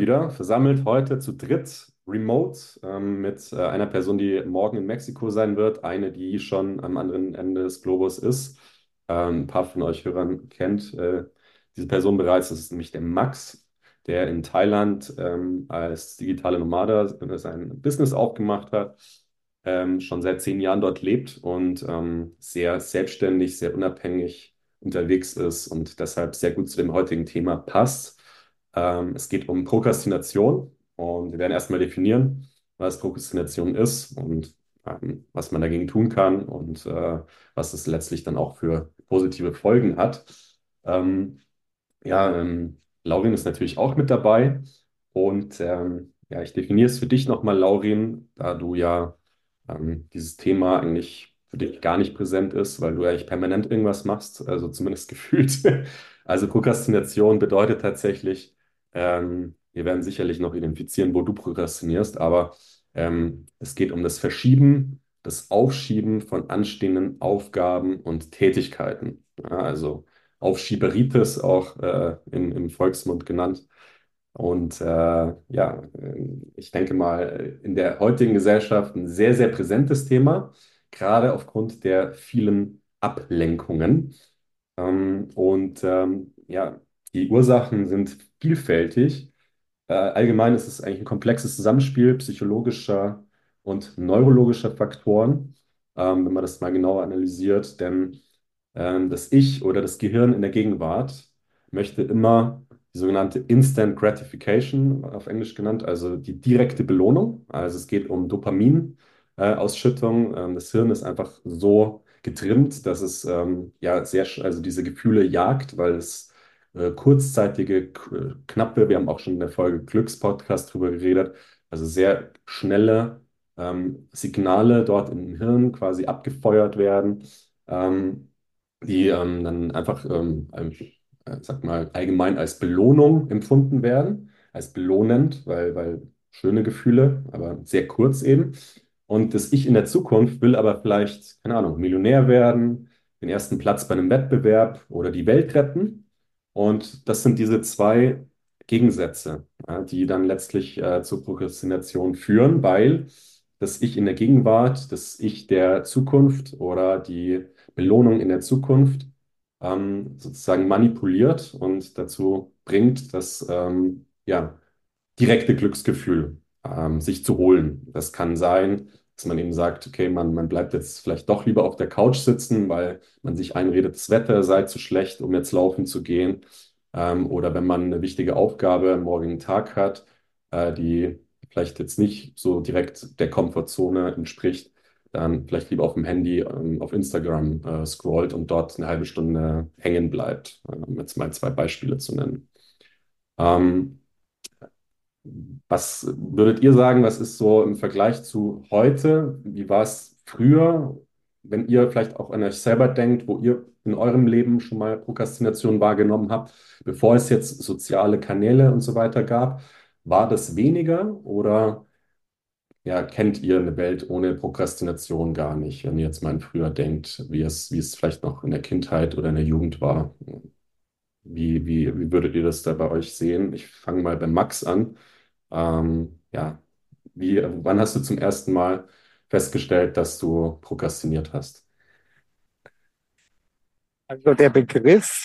wieder, versammelt heute zu dritt, remote, ähm, mit äh, einer Person, die morgen in Mexiko sein wird, eine, die schon am anderen Ende des Globus ist. Ähm, ein paar von euch Hörern kennt äh, diese Person bereits, das ist nämlich der Max, der in Thailand ähm, als digitale Nomade sein Business aufgemacht hat, ähm, schon seit zehn Jahren dort lebt und ähm, sehr selbstständig, sehr unabhängig unterwegs ist und deshalb sehr gut zu dem heutigen Thema passt. Ähm, es geht um Prokrastination und wir werden erstmal definieren, was Prokrastination ist und ähm, was man dagegen tun kann und äh, was es letztlich dann auch für positive Folgen hat. Ähm, ja, ähm, Laurin ist natürlich auch mit dabei und ähm, ja, ich definiere es für dich nochmal, Laurin, da du ja ähm, dieses Thema eigentlich für dich gar nicht präsent ist, weil du eigentlich permanent irgendwas machst, also zumindest gefühlt. Also Prokrastination bedeutet tatsächlich, ähm, wir werden sicherlich noch identifizieren, wo du prokrastinierst, aber ähm, es geht um das Verschieben, das Aufschieben von anstehenden Aufgaben und Tätigkeiten. Ja, also Aufschieberitis auch äh, im, im Volksmund genannt. Und äh, ja, ich denke mal, in der heutigen Gesellschaft ein sehr, sehr präsentes Thema, gerade aufgrund der vielen Ablenkungen. Ähm, und ähm, ja, die Ursachen sind vielfältig. Äh, allgemein ist es eigentlich ein komplexes Zusammenspiel psychologischer und neurologischer Faktoren, ähm, wenn man das mal genauer analysiert. Denn ähm, das Ich oder das Gehirn in der Gegenwart möchte immer die sogenannte Instant Gratification, auf Englisch genannt, also die direkte Belohnung. Also es geht um Dopaminausschüttung. Äh, ähm, das Hirn ist einfach so getrimmt, dass es ähm, ja sehr, also diese Gefühle jagt, weil es äh, kurzzeitige, knappe, wir haben auch schon in der Folge Glückspodcast drüber geredet, also sehr schnelle ähm, Signale dort im Hirn quasi abgefeuert werden, ähm, die ähm, dann einfach, ähm, äh, sag mal, allgemein als Belohnung empfunden werden, als belohnend, weil, weil schöne Gefühle, aber sehr kurz eben. Und das Ich in der Zukunft will aber vielleicht, keine Ahnung, Millionär werden, den ersten Platz bei einem Wettbewerb oder die Welt retten. Und das sind diese zwei Gegensätze, ja, die dann letztlich äh, zur Prokrastination führen, weil das Ich in der Gegenwart, das Ich der Zukunft oder die Belohnung in der Zukunft ähm, sozusagen manipuliert und dazu bringt, das ähm, ja, direkte Glücksgefühl ähm, sich zu holen. Das kann sein, dass man eben sagt, okay, man, man bleibt jetzt vielleicht doch lieber auf der Couch sitzen, weil man sich einredet, das Wetter sei zu schlecht, um jetzt laufen zu gehen. Ähm, oder wenn man eine wichtige Aufgabe am morgigen Tag hat, äh, die vielleicht jetzt nicht so direkt der Komfortzone entspricht, dann vielleicht lieber auf dem Handy ähm, auf Instagram äh, scrollt und dort eine halbe Stunde hängen bleibt, äh, um jetzt mal zwei Beispiele zu nennen. Ähm, was würdet ihr sagen, was ist so im Vergleich zu heute? Wie war es früher, wenn ihr vielleicht auch an euch selber denkt, wo ihr in eurem Leben schon mal Prokrastination wahrgenommen habt, bevor es jetzt soziale Kanäle und so weiter gab? War das weniger oder ja, kennt ihr eine Welt ohne Prokrastination gar nicht, wenn ihr jetzt mal früher denkt, wie es, wie es vielleicht noch in der Kindheit oder in der Jugend war? Wie, wie, wie würdet ihr das da bei euch sehen? Ich fange mal bei Max an. Ähm, ja, wie, wann hast du zum ersten Mal festgestellt, dass du prokrastiniert hast? Also der Begriff,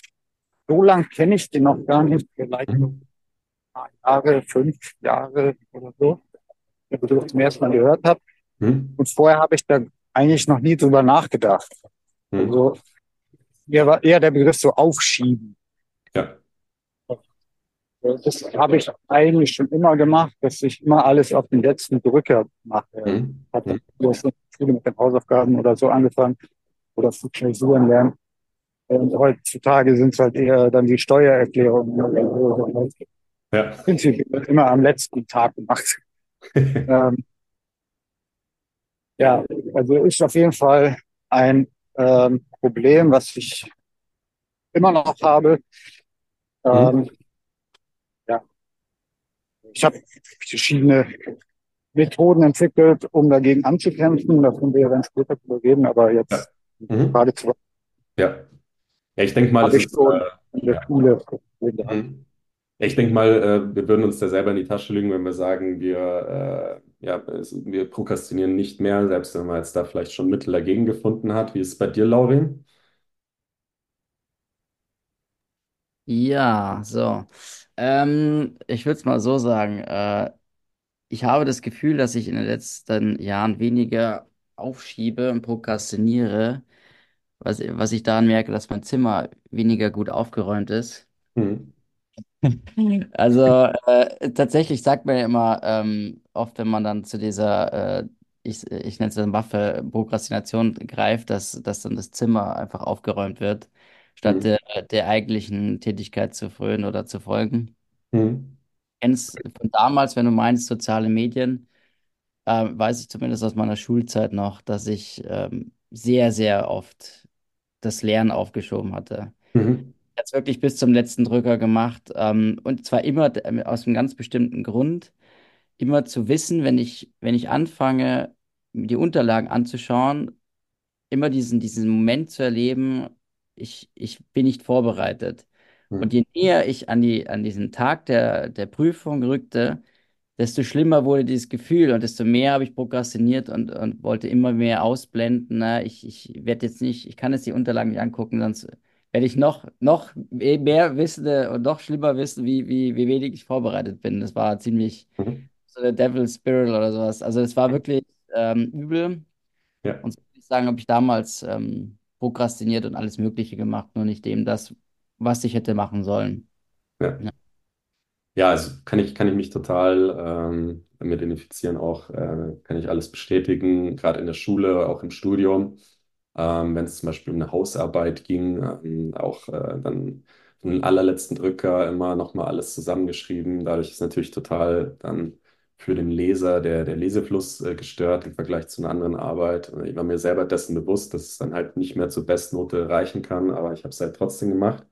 so lang kenne ich den noch gar nicht, vielleicht ein paar Jahre, fünf Jahre oder so, den Begriff zum ersten Mal gehört habe. Hm? Und vorher habe ich da eigentlich noch nie drüber nachgedacht. Hm? Also mir war eher der Begriff so aufschieben. Das habe ich eigentlich schon immer gemacht, dass ich immer alles auf den letzten Drücker mache. Hm? Hatte Schule mit den Hausaufgaben oder so angefangen oder für Klausuren lernen. Und heutzutage sind es halt eher dann die Steuererklärungen. Ja. Prinzipiell wird immer am letzten Tag gemacht. Ähm, ja, also ist auf jeden Fall ein ähm, Problem, was ich immer noch habe. Hm? Ähm, ja, ich habe verschiedene Methoden entwickelt, um dagegen anzukämpfen. Das können wir ja dann später drüber reden, aber Ja. jetzt Mhm. gerade zu Ja. Ja, ich denke mal, ich ist äh, in der ja. Schule. Mhm. Ich denke mal, äh, wir würden uns da selber in die Tasche lügen, wenn wir sagen, wir, äh, ja, es, wir prokrastinieren nicht mehr, selbst wenn man jetzt da vielleicht schon Mittel dagegen gefunden hat. Wie ist es bei dir, Laurin? Ja, so. Ähm, ich würde es mal so sagen. Äh, ich habe das Gefühl, dass ich in den letzten Jahren weniger aufschiebe und prokrastiniere, was, was ich daran merke, dass mein Zimmer weniger gut aufgeräumt ist. Hm. Also äh, tatsächlich sagt man ja immer ähm, oft, wenn man dann zu dieser, äh, ich, ich nenne es dann Waffe, Prokrastination greift, dass, dass dann das Zimmer einfach aufgeräumt wird, statt Hm. der, der eigentlichen Tätigkeit zu frönen oder zu folgen. Hm. Kennst von damals, wenn du meinst, soziale Medien, äh, weiß ich zumindest aus meiner Schulzeit noch, dass ich ähm, sehr, sehr oft das Lernen aufgeschoben hatte. Mhm. Jetzt wirklich bis zum letzten Drücker gemacht. Ähm, und zwar immer d- aus einem ganz bestimmten Grund. Immer zu wissen, wenn ich, wenn ich anfange, die Unterlagen anzuschauen, immer diesen, diesen Moment zu erleben, ich, ich bin nicht vorbereitet. Und Hm. je näher ich an die, an diesen Tag der, der Prüfung rückte, desto schlimmer wurde dieses Gefühl und desto mehr habe ich prokrastiniert und, und wollte immer mehr ausblenden. Ne? Ich, ich werde jetzt nicht, ich kann jetzt die Unterlagen nicht angucken, sonst werde ich noch, noch mehr wissen und noch schlimmer wissen, wie, wie, wie wenig ich vorbereitet bin. Das war ziemlich Mhm. so der Devil's Spiral oder sowas. Also es war wirklich ähm, übel. Ja, Und so würde ich sagen, habe ich damals ähm, prokrastiniert und alles Mögliche gemacht, nur nicht dem das, was ich hätte machen sollen. ja. Ja. Ja, also kann ich, kann ich mich total ähm, damit identifizieren, auch äh, kann ich alles bestätigen, gerade in der Schule, auch im Studium. Ähm, wenn es zum Beispiel um eine Hausarbeit ging, ähm, auch äh, dann den allerletzten Drücker immer nochmal alles zusammengeschrieben. Dadurch ist natürlich total dann für den Leser der, der Lesefluss äh, gestört im Vergleich zu einer anderen Arbeit. Ich war mir selber dessen bewusst, dass es dann halt nicht mehr zur Bestnote reichen kann, aber ich habe es halt trotzdem gemacht.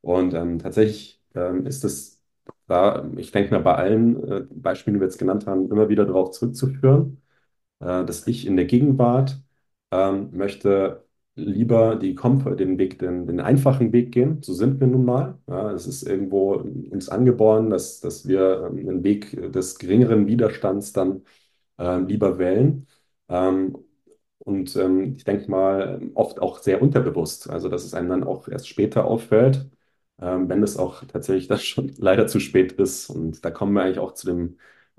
Und ähm, tatsächlich ähm, ist es da, ich denke mal, bei allen äh, Beispielen, die wir jetzt genannt haben, immer wieder darauf zurückzuführen, äh, dass ich in der Gegenwart ähm, möchte lieber die den Weg, den, den einfachen Weg gehen. So sind wir nun mal. Ja, es ist irgendwo uns angeboren, dass, dass wir ähm, den Weg des geringeren Widerstands dann ähm, lieber wählen. Ähm, und ähm, ich denke mal, oft auch sehr unterbewusst. Also, dass es einem dann auch erst später auffällt, ähm, wenn es auch tatsächlich das schon leider zu spät ist. Und da kommen wir eigentlich auch zu dem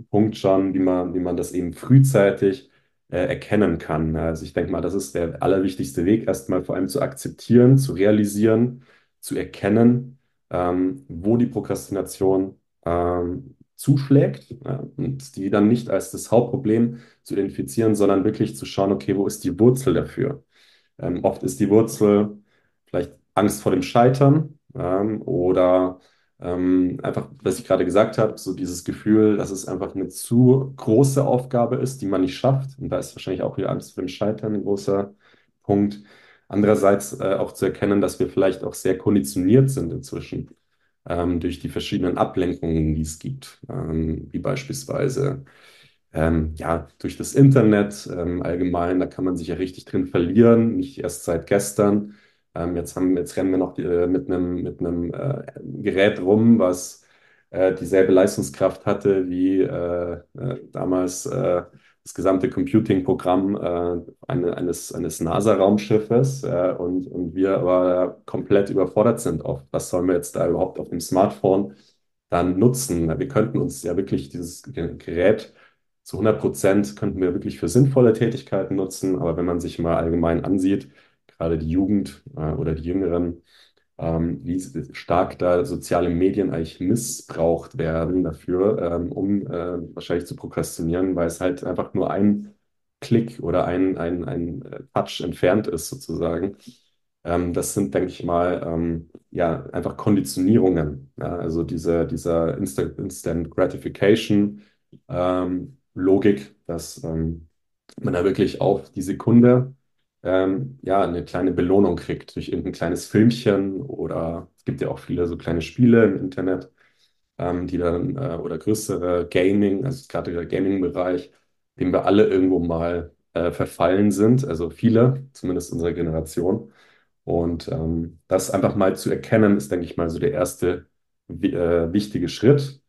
Punkt schon, wie man, wie man das eben frühzeitig äh, erkennen kann. Also ich denke mal, das ist der allerwichtigste Weg, erstmal vor allem zu akzeptieren, zu realisieren, zu erkennen, ähm, wo die Prokrastination ähm, zuschlägt ja, und die dann nicht als das Hauptproblem zu identifizieren, sondern wirklich zu schauen, okay, wo ist die Wurzel dafür? Ähm, oft ist die Wurzel vielleicht Angst vor dem Scheitern ähm, oder ähm, einfach, was ich gerade gesagt habe, so dieses Gefühl, dass es einfach eine zu große Aufgabe ist, die man nicht schafft. Und da ist wahrscheinlich auch wieder Angst vor dem Scheitern ein großer Punkt. Andererseits äh, auch zu erkennen, dass wir vielleicht auch sehr konditioniert sind inzwischen ähm, durch die verschiedenen Ablenkungen, die es gibt, ähm, wie beispielsweise ähm, ja, durch das Internet ähm, allgemein, da kann man sich ja richtig drin verlieren, nicht erst seit gestern. Ähm, jetzt haben, jetzt rennen wir noch äh, mit einem, mit einem äh, Gerät rum, was äh, dieselbe Leistungskraft hatte wie äh, äh, damals äh, das gesamte Computing-Programm eine, eines, eines NASA-Raumschiffes und, und wir aber komplett überfordert sind oft. Was sollen wir jetzt da überhaupt auf dem Smartphone dann nutzen? Wir könnten uns ja wirklich dieses Gerät zu 100 Prozent könnten wir wirklich für sinnvolle Tätigkeiten nutzen, aber wenn man sich mal allgemein ansieht, gerade die Jugend äh, oder die Jüngeren, ähm, wie stark da soziale Medien eigentlich missbraucht werden dafür, ähm, um äh, wahrscheinlich zu prokrastinieren, weil es halt einfach nur ein Klick oder ein, ein, ein äh, Touch entfernt ist, sozusagen. Ähm, das sind, denke ich mal, ähm, ja, einfach Konditionierungen. Ja? Also diese, dieser Insta Instant Gratification ähm, Logik, dass ähm, man da wirklich auf die Sekunde ähm, ja, eine kleine Belohnung kriegt durch irgendein kleines Filmchen oder es gibt ja auch viele so kleine Spiele im Internet, ähm, die dann äh, oder größere Gaming, also gerade der Gaming-Bereich, dem wir alle irgendwo mal äh, verfallen sind, also viele, zumindest unserer Generation. Und ähm, das einfach mal zu erkennen, ist, denke ich mal, so der erste äh, wichtige Schritt.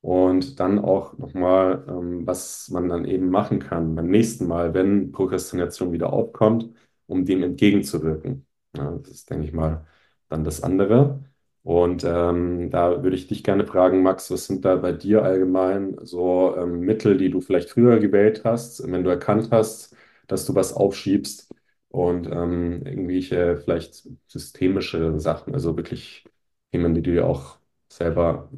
Und dann auch nochmal, ähm, was man dann eben machen kann beim nächsten Mal, wenn Prokrastination wieder aufkommt, um dem entgegenzuwirken. Ja, das ist, denke ich mal, dann das andere. Und ähm, da würde ich dich gerne fragen, Max, was sind da bei dir allgemein so ähm, Mittel, die du vielleicht früher gewählt hast, wenn du erkannt hast, dass du was aufschiebst und ähm, irgendwelche vielleicht systemische Sachen, also wirklich Themen, die du dir auch selber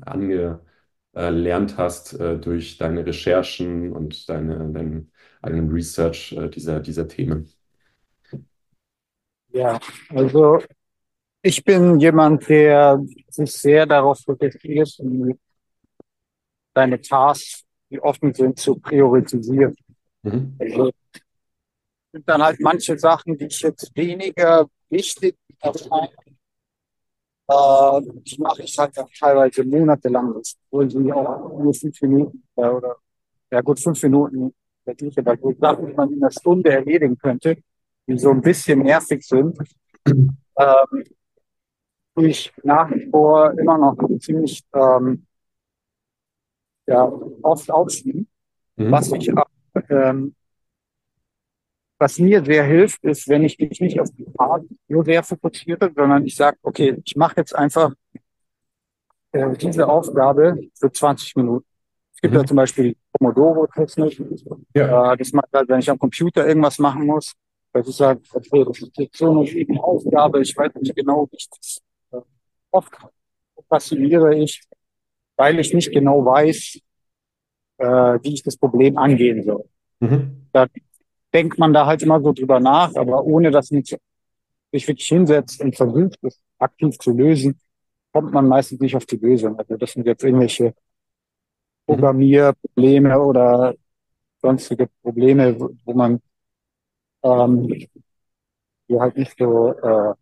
angelernt hast äh, durch deine Recherchen und deine, dein eigenen Research äh, dieser, dieser Themen. Ja, also ich bin jemand, der sich sehr darauf fokussiert, seine Tasks, die offen sind, zu priorisieren. Mhm. Also sind dann halt manche Sachen, die ich jetzt weniger wichtig erscheinen, äh, die mache ich halt auch teilweise monatelang, obwohl sie auch nur fünf Minuten oder ja gut fünf Minuten verdiente, weil wo Sachen, die man in einer Stunde erledigen könnte, die so ein bisschen nervig sind, ähm, ich nach wie vor immer noch ziemlich ähm, ja, oft aufschieben. Mhm. Was ich ähm, was mir sehr hilft, ist, wenn ich mich nicht auf die Fahrt nur sehr fokussiere, sondern ich sage, okay, ich mache jetzt einfach äh, diese Aufgabe für 20 Minuten. Es gibt mhm. ja zum Beispiel Pomodoro-Technik. Ja. Äh, das macht halt, wenn ich am Computer irgendwas machen muss, ich sage, okay, das ist jetzt so eine Aufgabe, ich weiß nicht genau, wie ich das oft passiviere ich, weil ich nicht genau weiß, äh, wie ich das Problem angehen soll. Mhm. Da denkt man da halt immer so drüber nach, aber ohne dass man sich wirklich hinsetzt und versucht, das aktiv zu lösen, kommt man meistens nicht auf die Lösung. Also das sind jetzt irgendwelche mhm. Programmierprobleme oder sonstige Probleme, wo man ähm, die halt nicht so äh,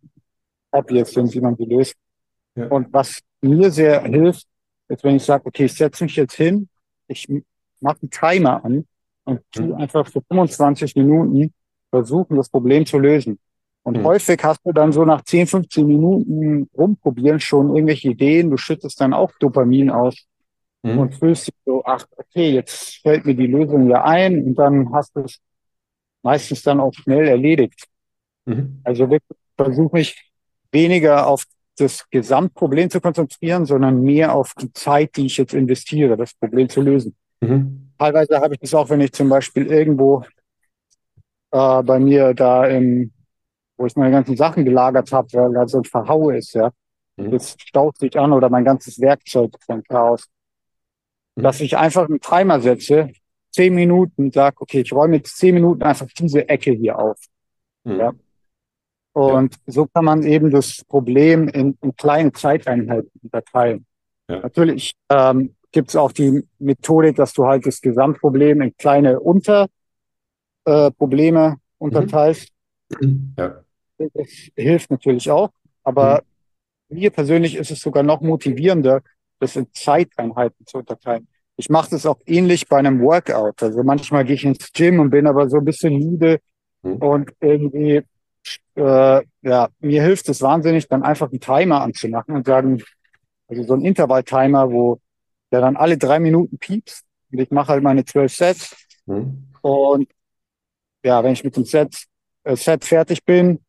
obvious sind, wie man die löst. Ja. Und was mir sehr hilft, ist, wenn ich sage, okay, ich setze mich jetzt hin, ich mache einen Timer an und tu mhm. einfach für 25 Minuten versuchen, das Problem zu lösen. Und mhm. häufig hast du dann so nach 10, 15 Minuten rumprobieren schon irgendwelche Ideen. Du schüttest dann auch Dopamin aus mhm. und fühlst dich so, ach, okay, jetzt fällt mir die Lösung ja ein und dann hast du es meistens dann auch schnell erledigt. Mhm. Also wirklich versuche mich weniger auf das Gesamtproblem zu konzentrieren, sondern mehr auf die Zeit, die ich jetzt investiere, das Problem zu lösen. Mhm. Teilweise habe ich das auch, wenn ich zum Beispiel irgendwo äh, bei mir da im, wo ich meine ganzen Sachen gelagert habe, weil da so ein Verhau ist, ja. Mhm. Das staut sich an oder mein ganzes Werkzeug von Chaos. Mhm. Dass ich einfach einen Timer setze, zehn Minuten, sag, okay, ich räume jetzt zehn Minuten einfach diese Ecke hier auf. Mhm. Ja. Und ja. so kann man eben das Problem in, in kleine Zeiteinheiten unterteilen. Ja. Natürlich ähm, gibt es auch die Methodik, dass du halt das Gesamtproblem in kleine Unterprobleme äh, unterteilst. Mhm. Ja. Das hilft natürlich auch, aber mhm. mir persönlich ist es sogar noch motivierender, das in Zeiteinheiten zu unterteilen. Ich mache das auch ähnlich bei einem Workout. Also manchmal gehe ich ins Gym und bin aber so ein bisschen müde mhm. und irgendwie äh, ja, mir hilft es wahnsinnig, dann einfach einen Timer anzumachen und sagen, also so ein Intervall-Timer, wo der dann alle drei Minuten piepst und ich mache halt meine zwölf Sets. Mhm. Und ja, wenn ich mit dem Set, äh, Set fertig bin,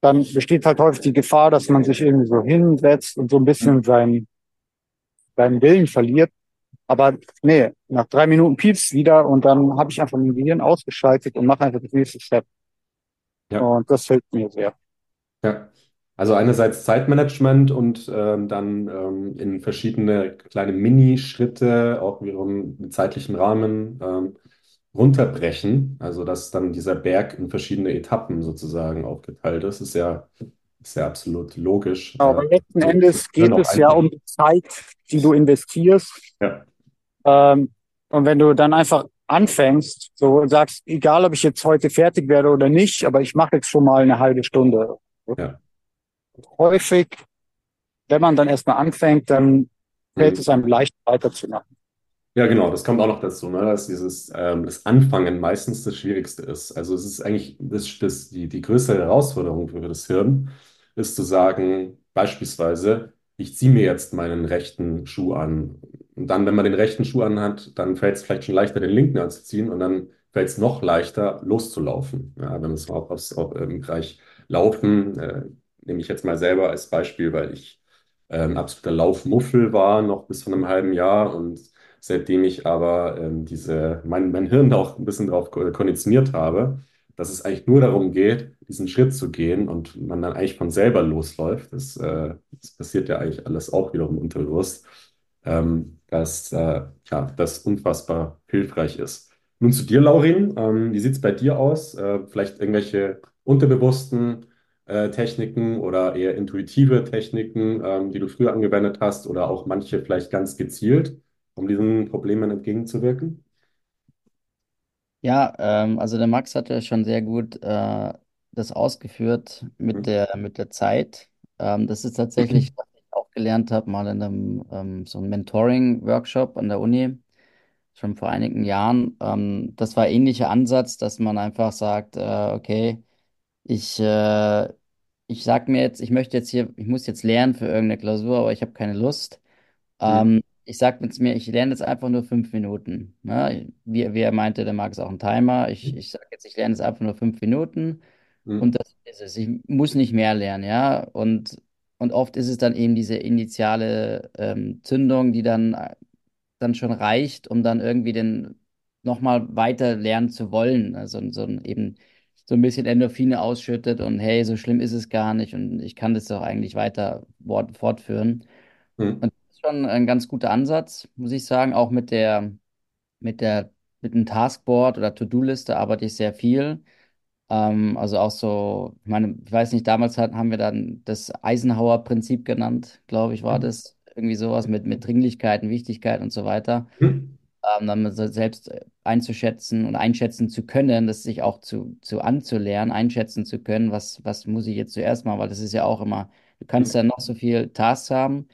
dann besteht halt häufig die Gefahr, dass man sich irgendwie so hinsetzt und so ein bisschen mhm. seinen, seinen Willen verliert. Aber nee, nach drei Minuten piepst wieder und dann habe ich einfach mein Gehirn ausgeschaltet und mache einfach das nächste Step. Ja. Und das hilft mir sehr. Ja. Also einerseits Zeitmanagement und ähm, dann ähm, in verschiedene kleine Mini-Schritte, auch wiederum im zeitlichen Rahmen ähm, runterbrechen. Also dass dann dieser Berg in verschiedene Etappen sozusagen aufgeteilt ist, ist ja, ist ja absolut logisch. Aber letzten Endes geht es ja um die Zeit, die du investierst. Ja. Ähm, und wenn du dann einfach anfängst, so sagst, egal ob ich jetzt heute fertig werde oder nicht, aber ich mache jetzt schon mal eine halbe Stunde. Ja. Häufig, wenn man dann erstmal anfängt, dann fällt mhm. es einem leicht weiterzumachen. Ja, genau, das kommt auch noch dazu, ne, dass dieses ähm, das Anfangen meistens das Schwierigste ist. Also es ist eigentlich das, das, die, die größte Herausforderung für das Hirn, ist zu sagen, beispielsweise, ich ziehe mir jetzt meinen rechten Schuh an. Und dann, wenn man den rechten Schuh anhat, dann fällt es vielleicht schon leichter, den linken anzuziehen und dann fällt es noch leichter, loszulaufen. Ja, wenn es auch, aufs, auch im Bereich Laufen, äh, nehme ich jetzt mal selber als Beispiel, weil ich äh, ein absoluter Laufmuffel war, noch bis vor einem halben Jahr und seitdem ich aber ähm, diese, mein, mein Hirn auch ein bisschen darauf konditioniert habe, dass es eigentlich nur darum geht, diesen Schritt zu gehen und man dann eigentlich von selber losläuft. Das, äh, das passiert ja eigentlich alles auch wiederum unterbewusst, ähm, dass äh, ja, das unfassbar hilfreich ist. Nun zu dir, Laurin. Ähm, wie sieht es bei dir aus? Äh, vielleicht irgendwelche unterbewussten äh, Techniken oder eher intuitive Techniken, ähm, die du früher angewendet hast oder auch manche vielleicht ganz gezielt, um diesen Problemen entgegenzuwirken? Ja, ähm, also der Max hat ja schon sehr gut äh, das ausgeführt mit Mhm. der, mit der Zeit. Ähm, das ist tatsächlich, auch gelernt habe, mal in einem ähm, so einem Mentoring-Workshop an der Uni, schon vor einigen Jahren. Ähm, das war ähnlicher Ansatz, dass man einfach sagt, äh, okay, ich, äh, ich sag mir jetzt, ich möchte jetzt hier, ich muss jetzt lernen für irgendeine Klausur, aber ich habe keine Lust. Mhm. Ähm, ich sag mit mir, ich lerne jetzt einfach nur fünf Minuten. Ne? Wie, wie er meinte, der mag es auch einen Timer. Ich, ich sage jetzt, ich lerne jetzt einfach nur fünf Minuten Mhm. und das ist es. Ich muss nicht mehr lernen, ja. Und, und oft ist es dann eben diese initiale ähm, Zündung, die dann, dann schon reicht, um dann irgendwie den nochmal weiter lernen zu wollen. Also so ein, eben so ein bisschen Endorphine ausschüttet und hey, so schlimm ist es gar nicht und ich kann das doch eigentlich weiter fort- fortführen. Mhm. Und das ist schon ein ganz guter Ansatz, muss ich sagen. Auch mit der, mit der, mit dem Taskboard oder To-Do-Liste arbeite ich sehr viel. Ähm, also auch so, ich meine, ich weiß nicht, damals hat, haben wir dann das Eisenhower-Prinzip genannt, glaube ich, war das. Irgendwie sowas mit, mit Dringlichkeiten, Wichtigkeit und so weiter. Mhm. Ähm, dann selbst einzuschätzen und einschätzen zu können, das sich auch zu, zu anzulernen, einschätzen zu können, was, was muss ich jetzt zuerst machen, weil das ist ja auch immer, du kannst ja noch so viel Tasks haben.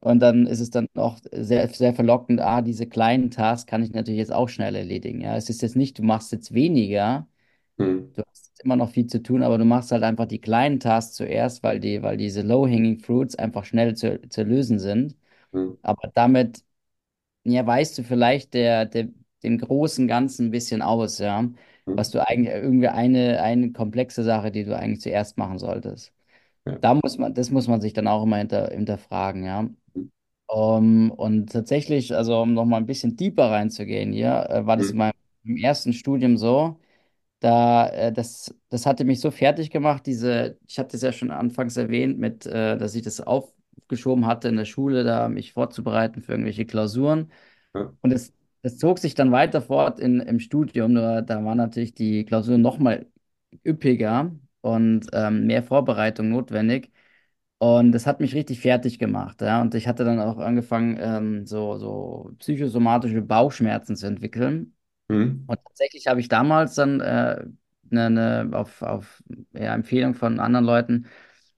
Und dann ist es dann auch sehr, sehr verlockend, ah, diese kleinen Tasks kann ich natürlich jetzt auch schnell erledigen. Ja, es ist jetzt nicht, du machst jetzt weniger, Mhm. du hast immer noch viel zu tun, aber du machst halt einfach die kleinen Tasks zuerst, weil die, weil diese low-hanging fruits einfach schnell zu, zu lösen sind. Mhm. Aber damit, ja, weißt du vielleicht der, der, dem großen Ganzen ein bisschen aus, ja, was Mhm. du eigentlich, irgendwie eine, eine komplexe Sache, die du eigentlich zuerst machen solltest. Ja. Da muss man, das muss man sich dann auch immer hinter, hinterfragen, ja. Um, und tatsächlich, also um noch mal ein bisschen tiefer reinzugehen hier, äh, war das in meinem im ersten Studium so, da äh, das, das hatte mich so fertig gemacht, diese, ich hatte es ja schon anfangs erwähnt, mit, äh, dass ich das aufgeschoben hatte in der Schule, da mich vorzubereiten für irgendwelche Klausuren. Ja. Und das, das zog sich dann weiter fort in, im Studium, nur da war natürlich die Klausur noch mal üppiger und ähm, mehr Vorbereitung notwendig. Und das hat mich richtig fertig gemacht, ja. Und ich hatte dann auch angefangen, ähm, so, so psychosomatische Bauchschmerzen zu entwickeln. Mhm. Und tatsächlich habe ich damals dann äh, ne, ne, auf, auf ja, Empfehlung von anderen Leuten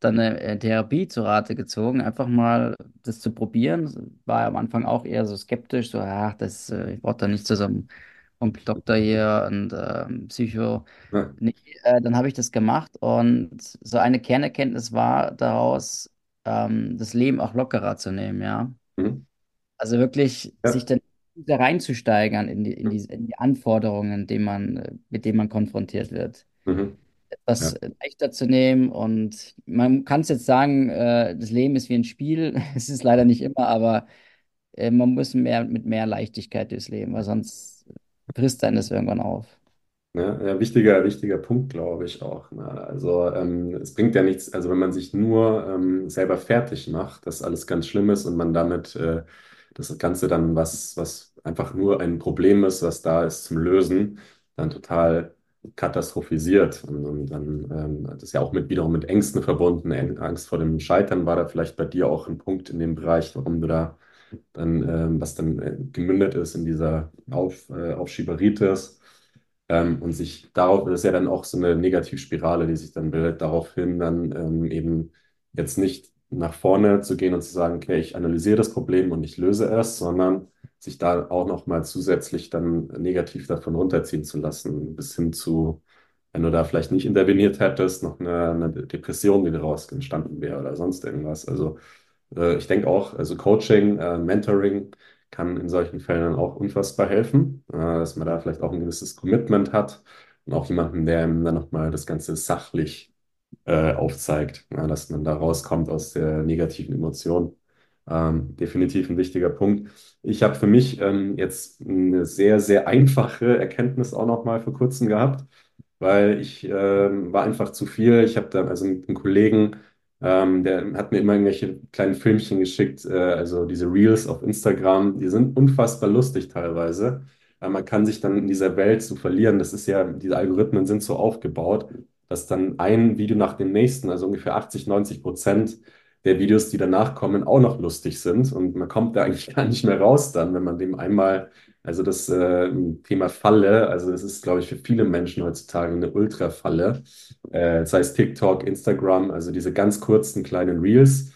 dann eine äh, Therapie zu Rate gezogen, einfach mal das zu probieren. War am Anfang auch eher so skeptisch, so, ach, das, äh, ich brauche da nicht zu so einem Doktor hier und ähm, Psycho. Ja. Nee, äh, dann habe ich das gemacht und so eine Kernerkenntnis war daraus, ähm, das Leben auch lockerer zu nehmen, ja. Mhm. Also wirklich sich Ja. dann da reinzusteigern in die, in die, in die Anforderungen, denen man, mit denen man konfrontiert wird. Mhm. Etwas Ja. leichter zu nehmen und man kann es jetzt sagen, äh, das Leben ist wie ein Spiel. Es ist leider nicht immer, aber äh, man muss mehr, mit mehr Leichtigkeit durchs Leben, weil sonst frisst einen das irgendwann auf. Ja, ja, wichtiger, wichtiger Punkt, glaube ich auch. Ne? Also ähm, es bringt ja nichts, also wenn man sich nur ähm, selber fertig macht, dass alles ganz schlimm ist und man damit äh, das Ganze dann, was, was einfach nur ein Problem ist, was da ist zum Lösen, dann total katastrophisiert. Und, und dann, ähm, das ist ja auch mit, wiederum mit Ängsten verbunden. Angst vor dem Scheitern war da vielleicht bei dir auch ein Punkt in dem Bereich, warum du da dann, ähm, was dann äh, gemündet ist in dieser Auf, äh, Aufschieberitis. Ähm, und sich darauf, das ist ja dann auch so eine Negativspirale, die sich dann bildet, daraufhin dann ähm, eben jetzt nicht nach vorne zu gehen und zu sagen, okay, ich analysiere das Problem und ich löse es, sondern sich da auch noch mal zusätzlich dann negativ davon runterziehen zu lassen, bis hin zu, wenn du da vielleicht nicht interveniert hättest, noch eine, eine Depression, die daraus entstanden wäre oder sonst irgendwas. Also Äh, ich denke auch, also Coaching, äh, Mentoring kann in solchen Fällen auch unfassbar helfen, äh, dass man da vielleicht auch ein gewisses Commitment hat und auch jemanden, der ihm dann nochmal das Ganze sachlich äh, aufzeigt, ja, dass man da rauskommt aus der negativen Emotion. Ähm, definitiv ein wichtiger Punkt. Ich habe für mich ähm, jetzt eine sehr, sehr einfache Erkenntnis auch noch mal vor kurzem gehabt, weil ich ähm, war einfach zu viel. Ich habe da also mit einem Kollegen, ähm, der hat mir immer irgendwelche kleinen Filmchen geschickt, äh, also diese Reels auf Instagram, die sind unfassbar lustig teilweise. Äh, man kann sich dann in dieser Welt so verlieren. Das ist ja, diese Algorithmen sind so aufgebaut, dass dann ein Video nach dem nächsten, also ungefähr 80, 90 Prozent der Videos, die danach kommen, auch noch lustig sind. Und man kommt da eigentlich gar nicht mehr raus dann, wenn man dem einmal, also das äh, Thema Falle, also das ist, glaube ich, für viele Menschen heutzutage eine Ultra-Falle. Äh, das heißt TikTok, Instagram, also diese ganz kurzen kleinen Reels,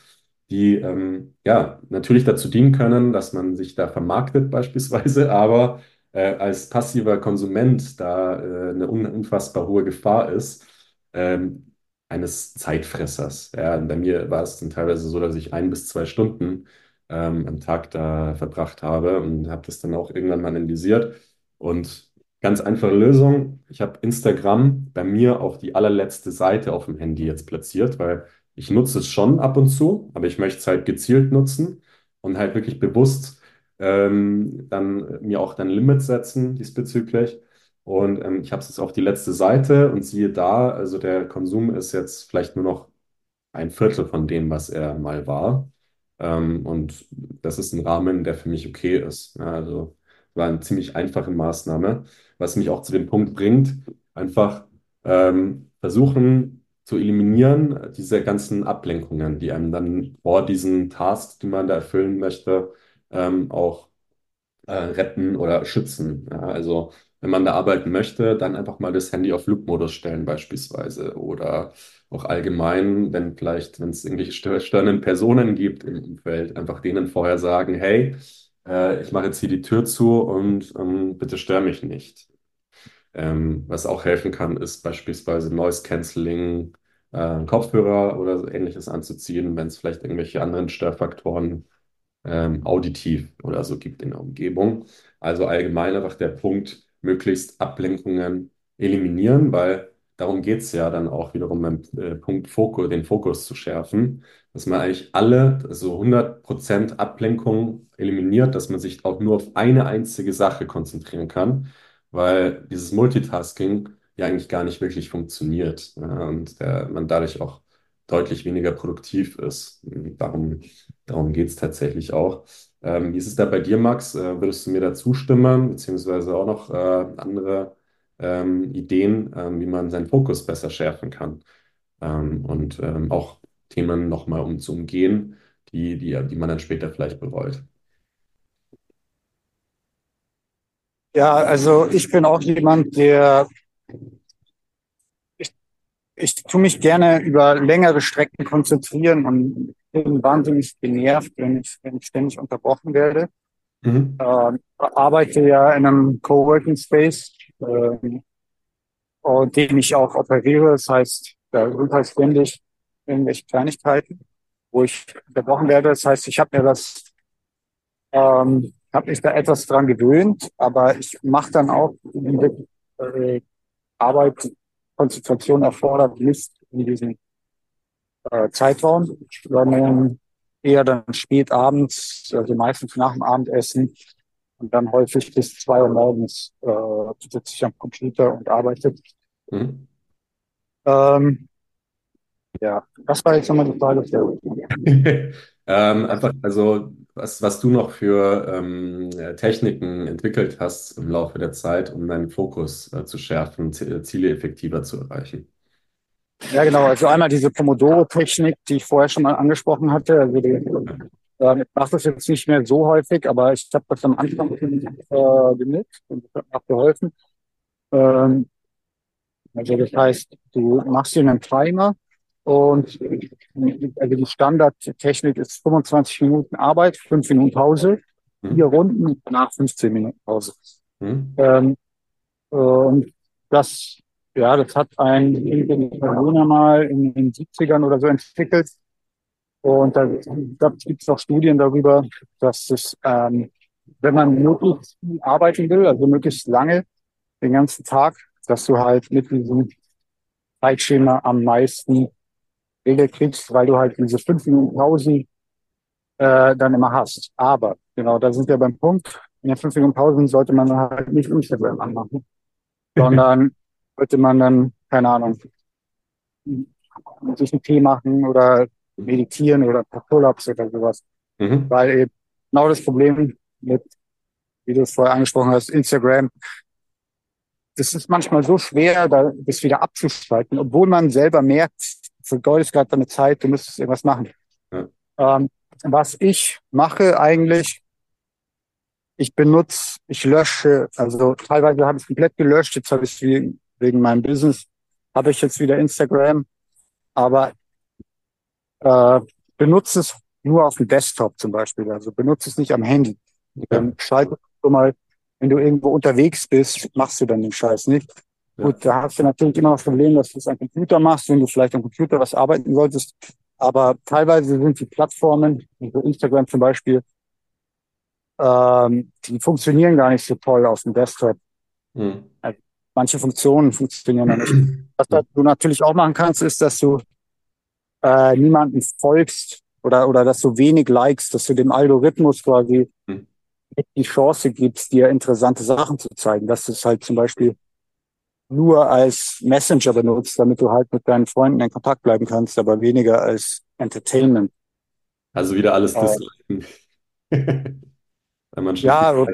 die ähm, ja natürlich dazu dienen können, dass man sich da vermarktet beispielsweise, aber äh, als passiver Konsument da äh, eine unfassbar hohe Gefahr ist. Ähm, eines Zeitfressers. Ja, bei mir war es dann teilweise so, dass ich ein bis zwei Stunden ähm, am Tag da verbracht habe und habe das dann auch irgendwann mal analysiert. Und ganz einfache Lösung, ich habe Instagram bei mir auf die allerletzte Seite auf dem Handy jetzt platziert, weil ich nutze es schon ab und zu, aber ich möchte es halt gezielt nutzen und halt wirklich bewusst ähm, dann mir auch dann Limits setzen diesbezüglich. Und ähm, ich habe es jetzt auf die letzte Seite und siehe da, also der Konsum ist jetzt vielleicht nur noch ein Viertel von dem, was er mal war. Ähm, und das ist ein Rahmen, der für mich okay ist. Ja, also war eine ziemlich einfache Maßnahme, was mich auch zu dem Punkt bringt, einfach ähm, versuchen zu eliminieren, diese ganzen Ablenkungen, die einem dann vor diesen Tasks, die man da erfüllen möchte, ähm, auch äh, retten oder schützen. Ja, also wenn man da arbeiten möchte, dann einfach mal das Handy auf Flugmodus stellen beispielsweise oder auch allgemein, wenn vielleicht, wenn es irgendwelche störenden Personen gibt im Umfeld, einfach denen vorher sagen, hey, äh, ich mache jetzt hier die Tür zu und ähm, bitte stör mich nicht. Ähm, was auch helfen kann, ist beispielsweise Noise Cancelling, äh, Kopfhörer oder ähnliches anzuziehen, wenn es vielleicht irgendwelche anderen Störfaktoren ähm, auditiv oder so gibt in der Umgebung. Also allgemein einfach der Punkt, möglichst Ablenkungen eliminieren, weil darum geht es ja dann auch wiederum beim äh, Punkt Fokus, den Fokus zu schärfen, dass man eigentlich alle, also 100% Ablenkung eliminiert, dass man sich auch nur auf eine einzige Sache konzentrieren kann, weil dieses Multitasking ja eigentlich gar nicht wirklich funktioniert ja, und der, man dadurch auch deutlich weniger produktiv ist. Darum, darum geht es tatsächlich auch. Ähm, wie ist es da bei dir, Max? Äh, würdest du mir da zustimmen, beziehungsweise auch noch äh, andere ähm, Ideen, ähm, wie man seinen Fokus besser schärfen kann ähm, und ähm, auch Themen nochmal um zu umgehen, die, die, die man dann später vielleicht bereut? Ja, also ich bin auch jemand, der ich, ich tue mich gerne über längere Strecken konzentrieren und bin wahnsinnig genervt, wenn ich, wenn ich ständig unterbrochen werde. Mhm. Äh, arbeite ja in einem Coworking Space, äh, den ich auch operiere. Das heißt, da sind halt ständig irgendwelche Kleinigkeiten, wo ich unterbrochen werde. Das heißt, ich habe mir das, ähm, habe mich da etwas dran gewöhnt, aber ich mache dann auch äh, Arbeit, Konzentration erfordert Mist in diesem äh, Zeitraum, sondern eher dann spät abends, also meistens nach dem Abendessen und dann häufig bis zwei Uhr morgens äh, sitze ich am Computer und arbeite. Mhm. Ähm, ja, was war jetzt nochmal die Frage? ähm, einfach, also was, was du noch für ähm, Techniken entwickelt hast im Laufe der Zeit, um deinen Fokus äh, zu schärfen, Ziele effektiver zu erreichen. Ja, genau. Also einmal diese Pomodoro-Technik, die ich vorher schon mal angesprochen hatte. Also die, äh, ich mache das jetzt nicht mehr so häufig, aber ich habe das am Anfang äh, genutzt und das hat geholfen. Ähm, also das heißt, du machst dir einen Timer und also die Standardtechnik ist 25 Minuten Arbeit, 5 Minuten Pause, mhm. vier Runden, nach 15 Minuten Pause. Mhm. Ähm, und das ja, das hat ein Italiener mal in den 70ern oder so entwickelt. Und da, da gibt es auch Studien darüber, dass es, ähm, wenn man möglichst arbeiten will, also möglichst lange, den ganzen Tag, dass du halt mit diesem Zeitschema am meisten Regel kriegst, weil du halt diese fünf Minuten Pausen äh, dann immer hast. Aber genau, da sind wir beim Punkt. In den fünf Minuten Pausen sollte man halt nicht Instagram anmachen, sondern sollte man dann, keine Ahnung, sich einen Tee machen oder meditieren oder Pull-ups oder sowas. Mhm. Weil eben genau das Problem mit, wie du es vorher angesprochen hast, Instagram, das ist manchmal so schwer, da das wieder abzuschalten, obwohl man selber merkt, vergeudest gerade deine Zeit, du müsstest irgendwas machen. Ja. Ähm, was ich mache eigentlich, ich benutze, ich lösche, also teilweise habe ich es komplett gelöscht, jetzt habe ich wegen, wegen meinem Business, habe ich jetzt wieder Instagram, aber äh, benutze es nur auf dem Desktop zum Beispiel, also benutze es nicht am Handy. Dann schalte du mal, wenn du irgendwo unterwegs bist, machst du dann den Scheiß nicht. Ja. Gut, da hast du natürlich immer das Problem, dass du es am Computer machst, wenn du vielleicht am Computer was arbeiten solltest. Aber teilweise sind die Plattformen, wie Instagram zum Beispiel, ähm, die funktionieren gar nicht so toll auf dem Desktop. Mhm. Manche Funktionen funktionieren noch nicht. Was du natürlich auch machen kannst, ist, dass du äh, niemanden folgst oder, oder dass du wenig likes, dass du dem Algorithmus quasi mhm. die Chance gibst, dir interessante Sachen zu zeigen. Dass du es halt zum Beispiel nur als Messenger benutzt, damit du halt mit deinen Freunden in Kontakt bleiben kannst, aber weniger als Entertainment. Also wieder alles äh, disliken. ja,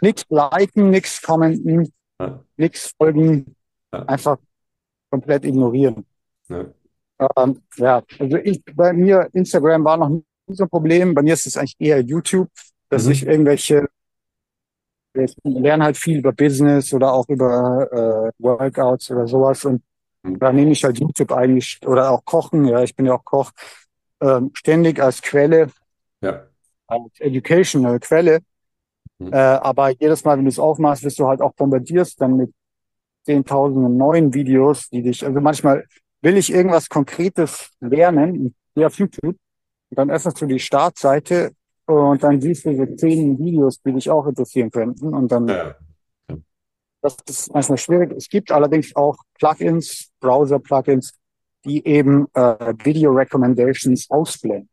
nichts liken, nichts commenten, ja. nichts folgen, ja. einfach komplett ignorieren. Ja. Ähm, ja, also ich, bei mir, Instagram war noch nie so ein Problem. Bei mir ist es eigentlich eher YouTube, dass mhm. ich irgendwelche ich lerne halt viel über Business oder auch über äh, Workouts oder sowas und mhm. da nehme ich halt YouTube eigentlich oder auch Kochen, ja, ich bin ja auch Koch, ähm, ständig als Quelle, ja. als educational Quelle. Mhm. Äh, aber jedes Mal, wenn du es aufmachst, wirst du halt auch bombardiert dann mit zehntausenden neuen Videos, die dich, also manchmal will ich irgendwas Konkretes lernen, gehe auf YouTube dann öffnest du die Startseite und dann siehst du so zehn Videos, die dich auch interessieren könnten. Und dann, ja. das ist manchmal schwierig. Es gibt allerdings auch Plugins, Browser-Plugins, die eben äh, Video Recommendations ausblenden.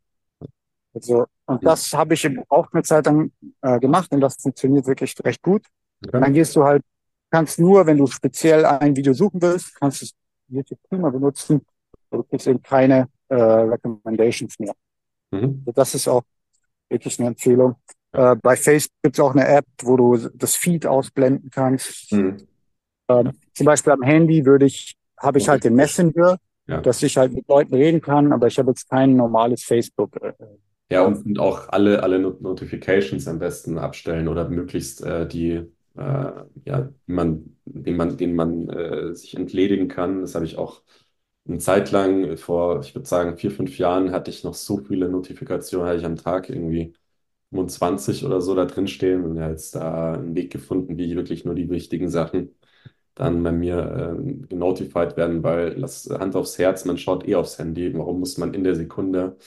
Also, und das habe ich auch eine Zeit lang äh, gemacht und das funktioniert wirklich recht gut. Okay. Dann gehst du halt, kannst nur, wenn du speziell ein Video suchen willst, kannst du YouTube prima benutzen. Du kriegst eben keine äh, Recommendations mehr. Mhm. Also das ist auch wirklich eine Empfehlung. Äh, bei Facebook gibt es auch eine App, wo du das Feed ausblenden kannst. Mhm. Ähm, zum Beispiel am Handy würde ich, habe ich halt den Messenger, ja. dass ich halt mit Leuten reden kann, aber ich habe jetzt kein normales Facebook. Äh, ja, und, auch alle, alle Notifications am besten abstellen oder möglichst äh, die, äh, ja, man, den man, den man äh, sich entledigen kann. Das habe ich auch eine Zeit lang, vor, ich würde sagen, vier, fünf Jahren, hatte ich noch so viele Notifikationen, hatte ich am Tag irgendwie 25 oder so da drin stehen und ja, jetzt da einen Weg gefunden, wie ich wirklich nur die wichtigen Sachen dann bei mir ähm, genotified werden, weil das Hand aufs Herz, man schaut eh aufs Handy. Warum muss man in der Sekunde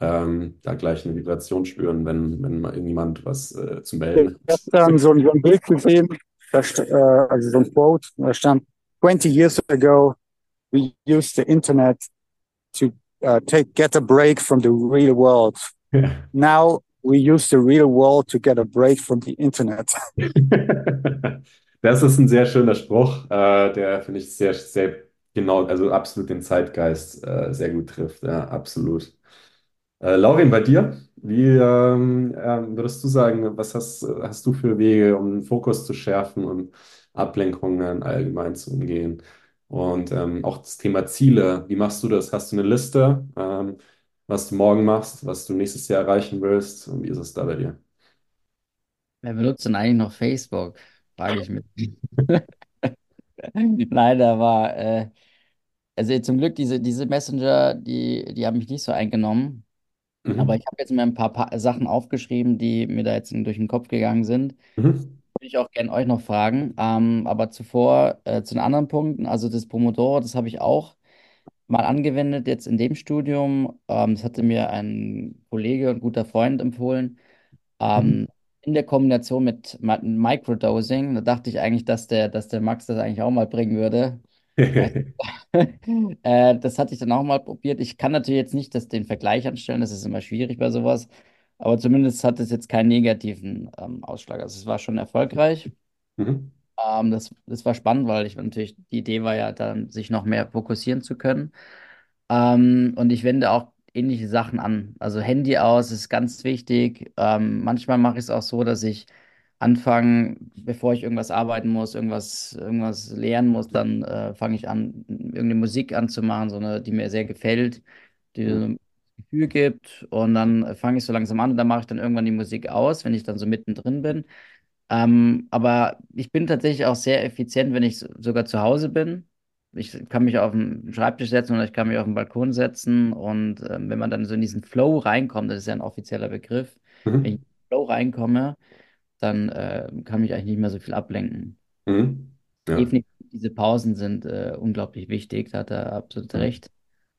ähm, da gleich eine Vibration spüren, wenn, wenn mal irgendjemand was äh, zu melden hat? Ich habe dann so, so ein Bild gesehen, das, äh, also so ein Quote, da stand 20 years ago, we use the internet to uh, take get a break from the real world. Yeah. Now we use the real world to get a break from the internet. das ist ein sehr schöner Spruch, äh, der finde ich sehr, sehr genau, also absolut den Zeitgeist äh, sehr gut trifft. Ja, absolut. Äh, Laurin, bei dir, wie ähm, ähm, würdest du sagen, was hast, hast du für Wege, um den Fokus zu schärfen und Ablenkungen allgemein zu umgehen? Und ähm, auch das Thema Ziele, wie machst du das? Hast du eine Liste, ähm, was du morgen machst, was du nächstes Jahr erreichen willst? Und wie ist es da bei dir? Wer benutzt denn eigentlich noch Facebook? Frage ich mich. Leider war, äh, also zum Glück, diese, diese Messenger, die, die haben mich nicht so eingenommen. Mhm. Aber ich habe jetzt mir ein paar, paar Sachen aufgeschrieben, die mir da jetzt durch den Kopf gegangen sind. Mhm würde ich auch gerne euch noch fragen. Ähm, aber zuvor äh, zu den anderen Punkten, also das Pomodoro, das habe ich auch mal angewendet jetzt in dem Studium. Ähm, das hatte mir ein Kollege und guter Freund empfohlen. Ähm, in der Kombination mit Mi- Microdosing, da dachte ich eigentlich, dass der, dass der Max das eigentlich auch mal bringen würde. Äh, das hatte ich dann auch mal probiert. Ich kann natürlich jetzt nicht das, den Vergleich anstellen, das ist immer schwierig bei sowas, aber zumindest hat es jetzt keinen negativen ähm, Ausschlag. Also es war schon erfolgreich. Mhm. Ähm, das, das war spannend, weil ich natürlich, die Idee war ja dann, sich noch mehr fokussieren zu können. Ähm, und ich wende auch ähnliche Sachen an. Also Handy aus ist ganz wichtig. Ähm, manchmal mache ich es auch so, dass ich anfange, bevor ich irgendwas arbeiten muss, irgendwas, irgendwas lernen muss, dann äh, fange ich an, irgendeine Musik anzumachen, so eine, die mir sehr gefällt, die so Mhm. ein Gefühl gibt. Und dann fange ich so langsam an und dann mache ich dann irgendwann die Musik aus, wenn ich dann so mittendrin bin. Ähm, aber ich bin tatsächlich auch sehr effizient, wenn ich so- sogar zu Hause bin. Ich kann mich auf den Schreibtisch setzen oder ich kann mich auf den Balkon setzen. Und ähm, wenn man dann so in diesen Flow reinkommt, das ist ja ein offizieller Begriff, wenn ich in Mhm. den Flow reinkomme, dann äh, kann mich eigentlich nicht mehr so viel ablenken. Mhm. Ja. Definitiv, diese Pausen sind äh, unglaublich wichtig, da hat er absolut Mhm. recht.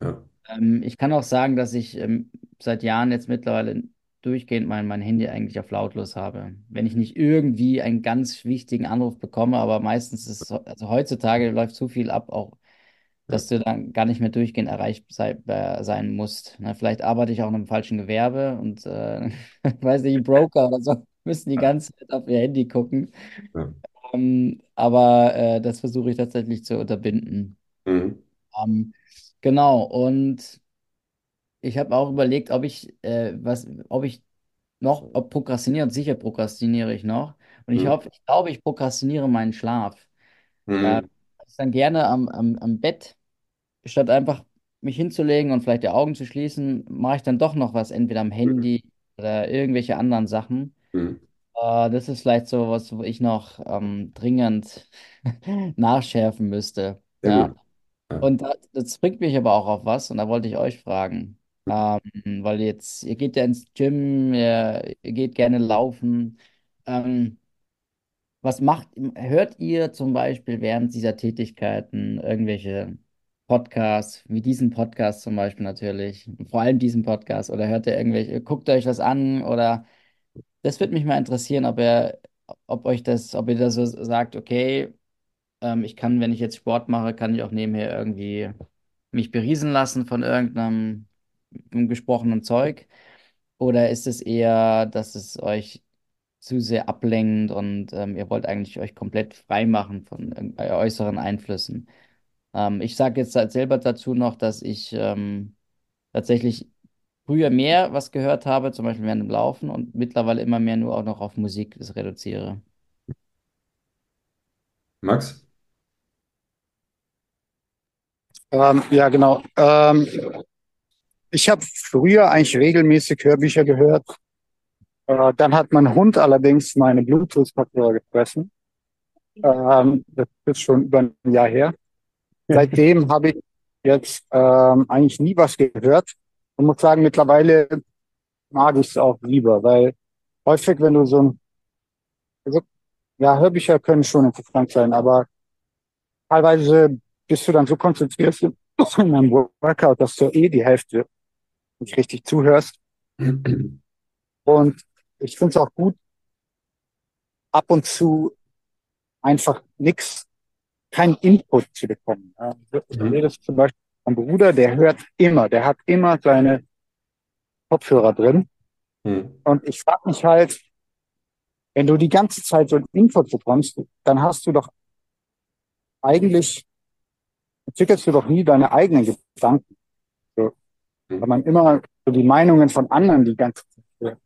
Ja. Ähm, ich kann auch sagen, dass ich ähm, seit Jahren jetzt mittlerweile durchgehend mein, mein Handy eigentlich auf lautlos habe. Wenn ich nicht irgendwie einen ganz wichtigen Anruf bekomme, aber meistens ist also heutzutage läuft so viel ab, auch dass du dann gar nicht mehr durchgehend erreicht sei, äh, sein musst. Ne? Vielleicht arbeite ich auch in einem falschen Gewerbe und äh, weiß nicht, Broker oder so müssen die ganze Zeit auf ihr Handy gucken. Ja. Ähm, aber äh, das versuche ich tatsächlich zu unterbinden. Mhm. Ähm, genau, und ich habe auch überlegt, ob ich, äh, was, ob ich noch, ob prokrastiniere, und sicher prokrastiniere ich noch. Und ich Mhm. hoffe, ich glaube, ich prokrastiniere meinen Schlaf. Äh, Mhm. ich dann gerne am, am, am Bett, statt einfach mich hinzulegen und vielleicht die Augen zu schließen, mache ich dann doch noch was, entweder am Handy oder irgendwelche anderen Sachen. Mhm. Äh, das ist vielleicht so was, wo ich noch ähm, dringend nachschärfen müsste. Sehr Ja. gut. Ja. Und da, das bringt mich aber auch auf was, und da wollte ich euch fragen. Ähm, weil jetzt, ihr geht ja ins Gym, ihr, ihr geht gerne laufen. Ähm, was macht, hört ihr zum Beispiel während dieser Tätigkeiten irgendwelche Podcasts, wie diesen Podcast zum Beispiel natürlich, vor allem diesen Podcast, oder hört ihr irgendwelche, guckt euch was an oder das würde mich mal interessieren, ob ihr, ob euch das, ob ihr da so sagt, okay, ähm, ich kann, wenn ich jetzt Sport mache, kann ich auch nebenher irgendwie mich beriesen lassen von irgendeinem gesprochenen Zeug? Oder ist es eher, dass es euch zu sehr ablenkt und ähm, ihr wollt eigentlich euch komplett frei machen von äh, äußeren Einflüssen? Ähm, ich sage jetzt halt selber dazu noch, dass ich ähm, tatsächlich früher mehr was gehört habe, zum Beispiel während dem Laufen und mittlerweile immer mehr nur auch noch auf Musik das reduziere. Max? Ähm, ja, genau. Ähm, ich habe früher eigentlich regelmäßig Hörbücher gehört. Äh, dann hat mein Hund allerdings meine Bluetooth-Kopfhörer gefressen. Ähm, das ist schon über ein Jahr her. Seitdem habe ich jetzt ähm, eigentlich nie was gehört und muss sagen, mittlerweile mag ich es auch lieber, weil häufig, wenn du so ein, also, ja, Hörbücher können schon interessant sein, aber teilweise bist du dann so konzentriert in einem Workout, dass du eh die Hälfte nicht richtig zuhörst. Und ich finde es auch gut, ab und zu einfach nix, keinen Input zu bekommen. Ich Mhm. das zum Beispiel mein Bruder, der hört immer, der hat immer seine Kopfhörer drin. Mhm. Und ich frage mich halt, wenn du die ganze Zeit so einen Input bekommst, dann hast du doch eigentlich, entwickelst du doch nie deine eigenen Gedanken. So, weil man immer so die Meinungen von anderen die ganze Zeit hört.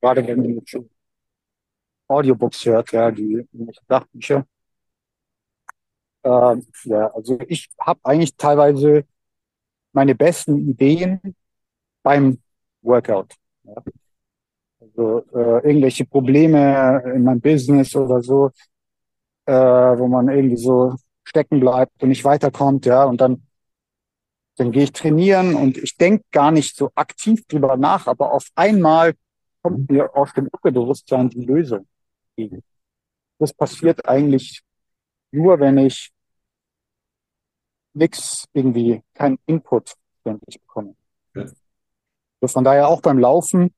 Gerade wenn so Audiobooks hört, ja, die die Sachbücher. Ähm, ja, also ich habe eigentlich teilweise meine besten Ideen beim Workout. Ja. Also äh, irgendwelche Probleme in meinem Business oder so, äh, wo man irgendwie so stecken bleibt und nicht weiterkommt, ja, und dann dann gehe ich trainieren und ich denke gar nicht so aktiv drüber nach, aber auf einmal kommt mir aus dem Unterbewusstsein die Lösung. Das passiert eigentlich nur, wenn ich nichts irgendwie, keinen Input ständig bekomme. Ja. So von daher auch beim Laufen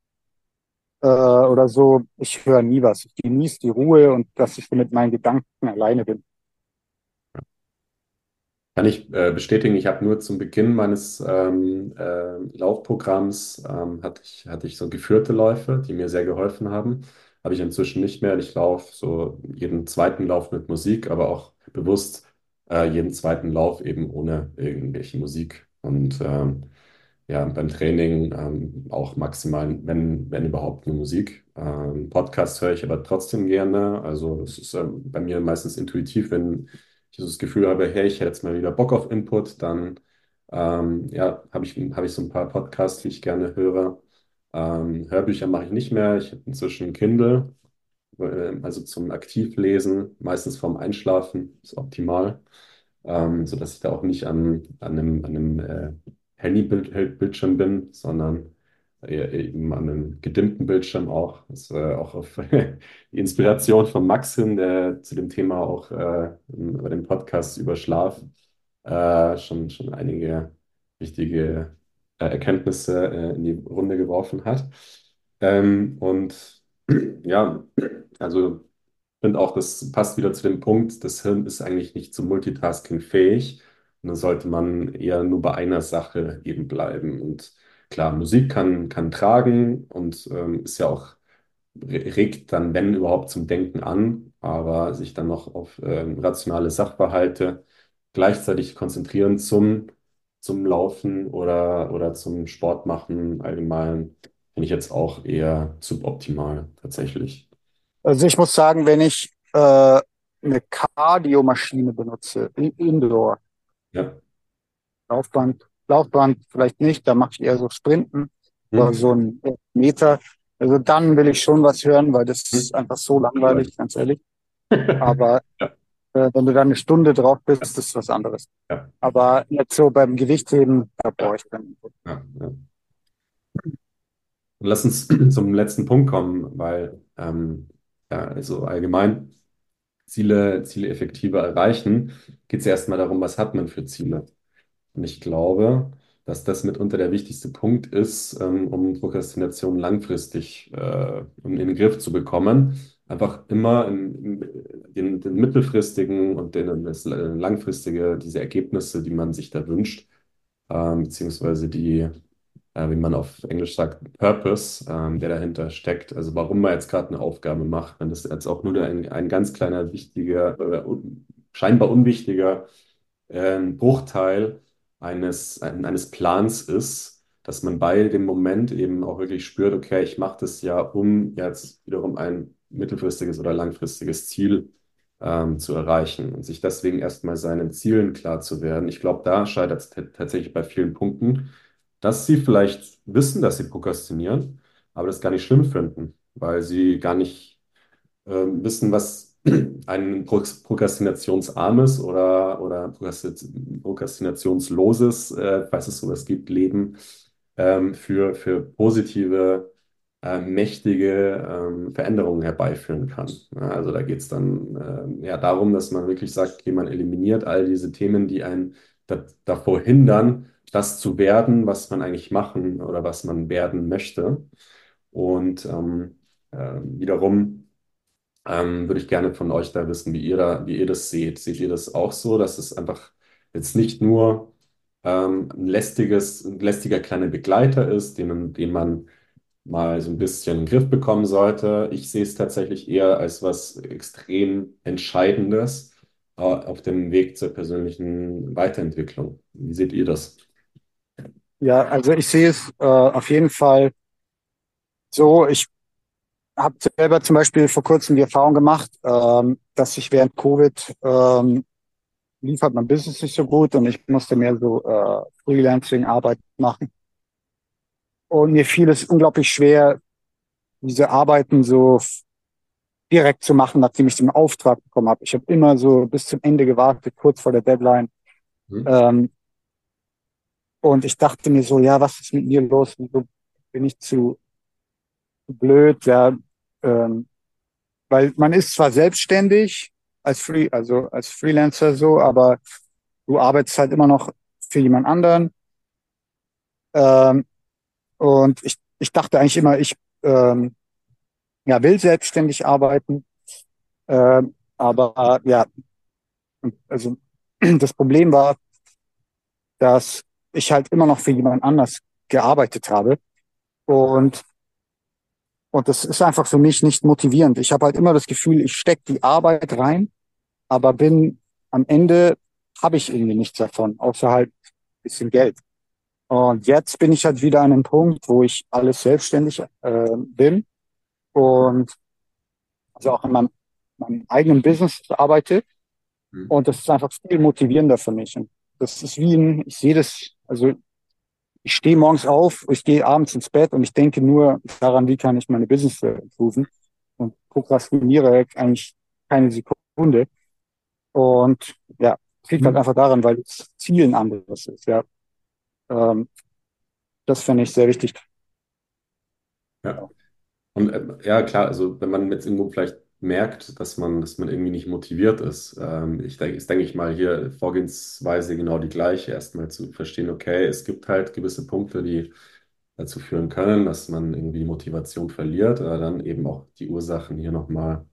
äh, oder so, ich höre nie was. Ich genieße die Ruhe und dass ich mit meinen Gedanken alleine bin. Kann ich äh, bestätigen, ich habe nur zum Beginn meines ähm, äh, Laufprogramms ähm, hatte ich, hatte ich so geführte Läufe, die mir sehr geholfen haben. Habe ich inzwischen nicht mehr. Ich laufe so jeden zweiten Lauf mit Musik, aber auch bewusst äh, jeden zweiten Lauf eben ohne irgendwelche Musik. Und ähm, ja, beim Training ähm, auch maximal, wenn, wenn überhaupt, nur Musik. Ähm, Podcast höre ich aber trotzdem gerne. Also es ist ähm, bei mir meistens intuitiv, wenn ich das Gefühl habe, hey, ich hätte jetzt mal wieder Bock auf Input, dann ähm, ja, habe ich, hab ich so ein paar Podcasts, die ich gerne höre. Ähm, Hörbücher mache ich nicht mehr. Ich habe inzwischen Kindle, äh, also zum Aktivlesen, meistens vorm Einschlafen, ist optimal, ähm, sodass ich da auch nicht an, an einem, an einem äh, Handybildschirm bin, sondern eben an einem gedimmten Bildschirm auch. Das äh, auch auf die Inspiration von Max hin, der zu dem Thema auch äh, bei dem Podcast über Schlaf äh, schon, schon einige wichtige äh, Erkenntnisse äh, in die Runde geworfen hat. Ähm, und ja, also ich finde auch, das passt wieder zu dem Punkt, das Hirn ist eigentlich nicht zum Multitasking fähig. Und dann sollte man eher nur bei einer Sache eben bleiben. Und Klar, Musik kann, kann tragen und ähm, ist ja auch, regt dann, wenn überhaupt, zum Denken an, aber sich dann noch auf ähm, rationale Sachverhalte gleichzeitig konzentrieren zum, zum Laufen oder, oder zum Sport machen allgemein, finde ich jetzt auch eher suboptimal tatsächlich. Also ich muss sagen, wenn ich äh, eine Cardio-Maschine benutze, Indoor, ja. Laufband, Laufband vielleicht nicht, da mache ich eher so Sprinten mhm. oder so ein Meter. Also dann will ich schon was hören, weil das ist einfach so langweilig, ganz ehrlich. Aber ja. äh, wenn du da eine Stunde drauf bist, ist das was anderes. Ja. Aber jetzt so beim Gewichtheben, da brauche ich dann. Ja. Lass uns zum letzten Punkt kommen, weil ähm, ja, also allgemein Ziele, Ziele effektiver erreichen, geht es erstmal darum, was hat man für Ziele. Und ich glaube, dass das mitunter der wichtigste Punkt ist, ähm, um Prokrastination langfristig äh, in den Griff zu bekommen. Einfach immer in, in den, mittelfristigen und den, das langfristige, diese Ergebnisse, die man sich da wünscht, ähm, beziehungsweise die, äh, wie man auf Englisch sagt, Purpose, ähm, der dahinter steckt. Also warum man jetzt gerade eine Aufgabe macht, wenn das jetzt auch nur ein, ein ganz kleiner, wichtiger, äh, scheinbar unwichtiger äh, Bruchteil eines, eines Plans ist, dass man bei dem Moment eben auch wirklich spürt, okay, ich mache das ja, um jetzt wiederum ein mittelfristiges oder langfristiges Ziel ähm, zu erreichen und sich deswegen erstmal seinen Zielen klar zu werden. Ich glaube, da scheitert es tatsächlich bei vielen Punkten, dass sie vielleicht wissen, dass sie prokrastinieren, aber das gar nicht schlimm finden, weil sie gar nicht äh, wissen, was ein prokrastinationsarmes oder, oder prokrastinationsloses, äh, falls es sowas gibt, Leben ähm, für, für positive, äh, mächtige ähm, Veränderungen herbeiführen kann. Also da geht es dann äh, ja darum, dass man wirklich sagt, okay, man eliminiert all diese Themen, die einen da, davor hindern, das zu werden, was man eigentlich machen oder was man werden möchte. Und ähm, äh, wiederum ähm, würde ich gerne von euch da wissen, wie ihr da, wie ihr das seht. Seht ihr das auch so, dass es einfach jetzt nicht nur ähm, ein lästiges, ein lästiger kleiner Begleiter ist, den, den man mal so ein bisschen in den Griff bekommen sollte. Ich sehe es tatsächlich eher als was extrem Entscheidendes äh, auf dem Weg zur persönlichen Weiterentwicklung. Wie seht ihr das? Ja, also ich sehe es äh, auf jeden Fall so. Ich habe selber zum Beispiel vor kurzem die Erfahrung gemacht, ähm, dass ich während Covid ähm, liefert mein Business nicht so gut und ich musste mehr so äh, Freelancing-Arbeit machen. Und mir fiel es unglaublich schwer, diese Arbeiten so direkt zu machen, nachdem ich den Auftrag bekommen habe. Ich habe immer so bis zum Ende gewartet, kurz vor der Deadline. Mhm. Ähm, und ich dachte mir so, ja, was ist mit mir los? Wieso bin ich zu blöd? Ja, ähm, weil man ist zwar selbstständig als Free, also als Freelancer so, aber du arbeitest halt immer noch für jemand anderen. Ähm, und ich, ich dachte eigentlich immer, ich ähm, ja, will selbstständig arbeiten. Ähm, aber ja, also das Problem war, dass ich halt immer noch für jemand anders gearbeitet habe. Und, und das ist einfach für mich nicht motivierend. Ich habe halt immer das Gefühl, ich stecke die Arbeit rein, aber bin am Ende habe ich irgendwie nichts davon, außer halt bisschen Geld. Und jetzt bin ich halt wieder an einem Punkt, wo ich alles selbstständig äh, bin und also auch in meinem, meinem eigenen Business arbeite. Mhm. Und das ist einfach viel motivierender für mich. Und das ist wie ein, ich sehe das, also ich stehe morgens auf, ich gehe abends ins Bett und ich denke nur daran, wie kann ich meine Business improven und prokrastiniere eigentlich keine Sekunde. Und ja, es liegt halt mhm. einfach daran, weil das Ziel ein anderes ist, ja. Ähm, das finde ich sehr wichtig. Ja. Und äh, ja, klar, also wenn man jetzt irgendwo vielleicht merkt, dass man, dass man irgendwie nicht motiviert ist, ähm, ich denke, ist, denke ich mal, hier Vorgehensweise genau die gleiche. Erstmal zu verstehen, okay, es gibt halt gewisse Punkte, die dazu führen können, dass man irgendwie die Motivation verliert, aber dann eben auch die Ursachen hier nochmal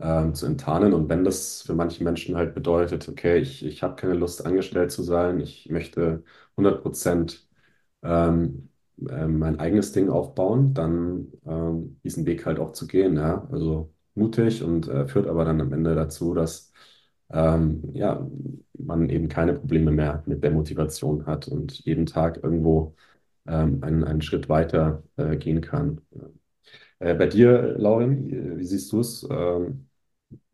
ähm, zu enttarnen. Und wenn das für manche Menschen halt bedeutet, okay, ich, ich habe keine Lust, angestellt zu sein, ich möchte 100 Prozent ähm, äh, mein eigenes Ding aufbauen, dann ähm, diesen Weg halt auch zu gehen. Ja? Also mutig und äh, führt aber dann am Ende dazu, dass ähm, ja, man eben keine Probleme mehr mit der Motivation hat und jeden Tag irgendwo ähm, einen, einen Schritt weiter äh, gehen kann. Äh, bei dir, Lauren, wie siehst du es? Ähm,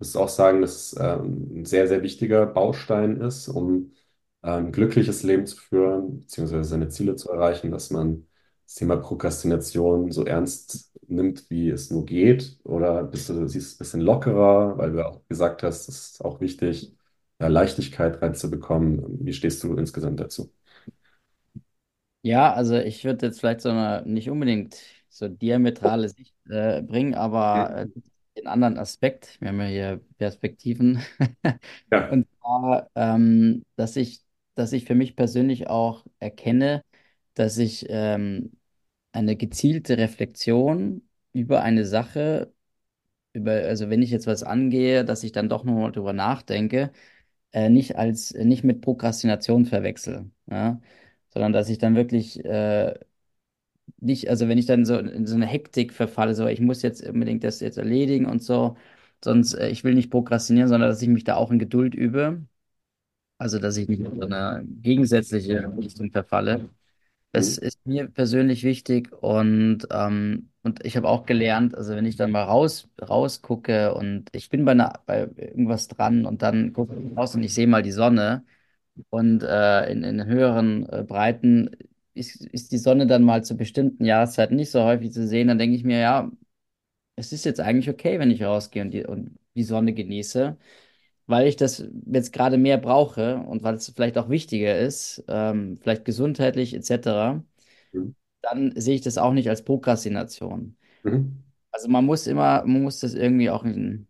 du auch sagen, dass es ähm, ein sehr, sehr wichtiger Baustein ist, um ein glückliches Leben zu führen, beziehungsweise seine Ziele zu erreichen, dass man das Thema Prokrastination so ernst nimmt, wie es nur geht? Oder bist du, siehst ein bisschen lockerer, weil du auch gesagt hast, es ist auch wichtig, ja, Leichtigkeit reinzubekommen. Wie stehst du insgesamt dazu? Ja, also ich würde jetzt vielleicht so eine nicht unbedingt so diametrale Sicht äh, bringen, aber äh, den anderen Aspekt. Wir haben ja hier Perspektiven. Ja. Und zwar, ähm, dass ich, dass ich für mich persönlich auch erkenne, dass ich ähm, eine gezielte Reflexion über eine Sache, über, also wenn ich jetzt was angehe, dass ich dann doch nochmal drüber nachdenke, äh, nicht als, nicht mit Prokrastination verwechsel, ja? Sondern dass ich dann wirklich äh, nicht, also wenn ich dann so in so eine Hektik verfalle, so ich muss jetzt unbedingt das jetzt erledigen und so, sonst äh, ich will nicht prokrastinieren, sondern dass ich mich da auch in Geduld übe. Also dass ich nicht in so eine gegensätzliche Richtung verfalle. Das mhm. ist mir persönlich wichtig und, ähm, und ich habe auch gelernt, also wenn ich dann mal raus, rausgucke und ich bin bei, einer, bei irgendwas dran und dann gucke ich raus und ich sehe mal die Sonne und äh, in, in höheren äh, Breiten ist, ist die Sonne dann mal zu bestimmten Jahreszeiten nicht so häufig zu sehen, dann denke ich mir, ja, es ist jetzt eigentlich okay, wenn ich rausgehe und die, und die Sonne genieße weil ich das jetzt gerade mehr brauche und weil es vielleicht auch wichtiger ist, ähm, vielleicht gesundheitlich etc., mhm. dann sehe ich das auch nicht als Prokrastination. Mhm. Also man muss immer, man muss das irgendwie auch in,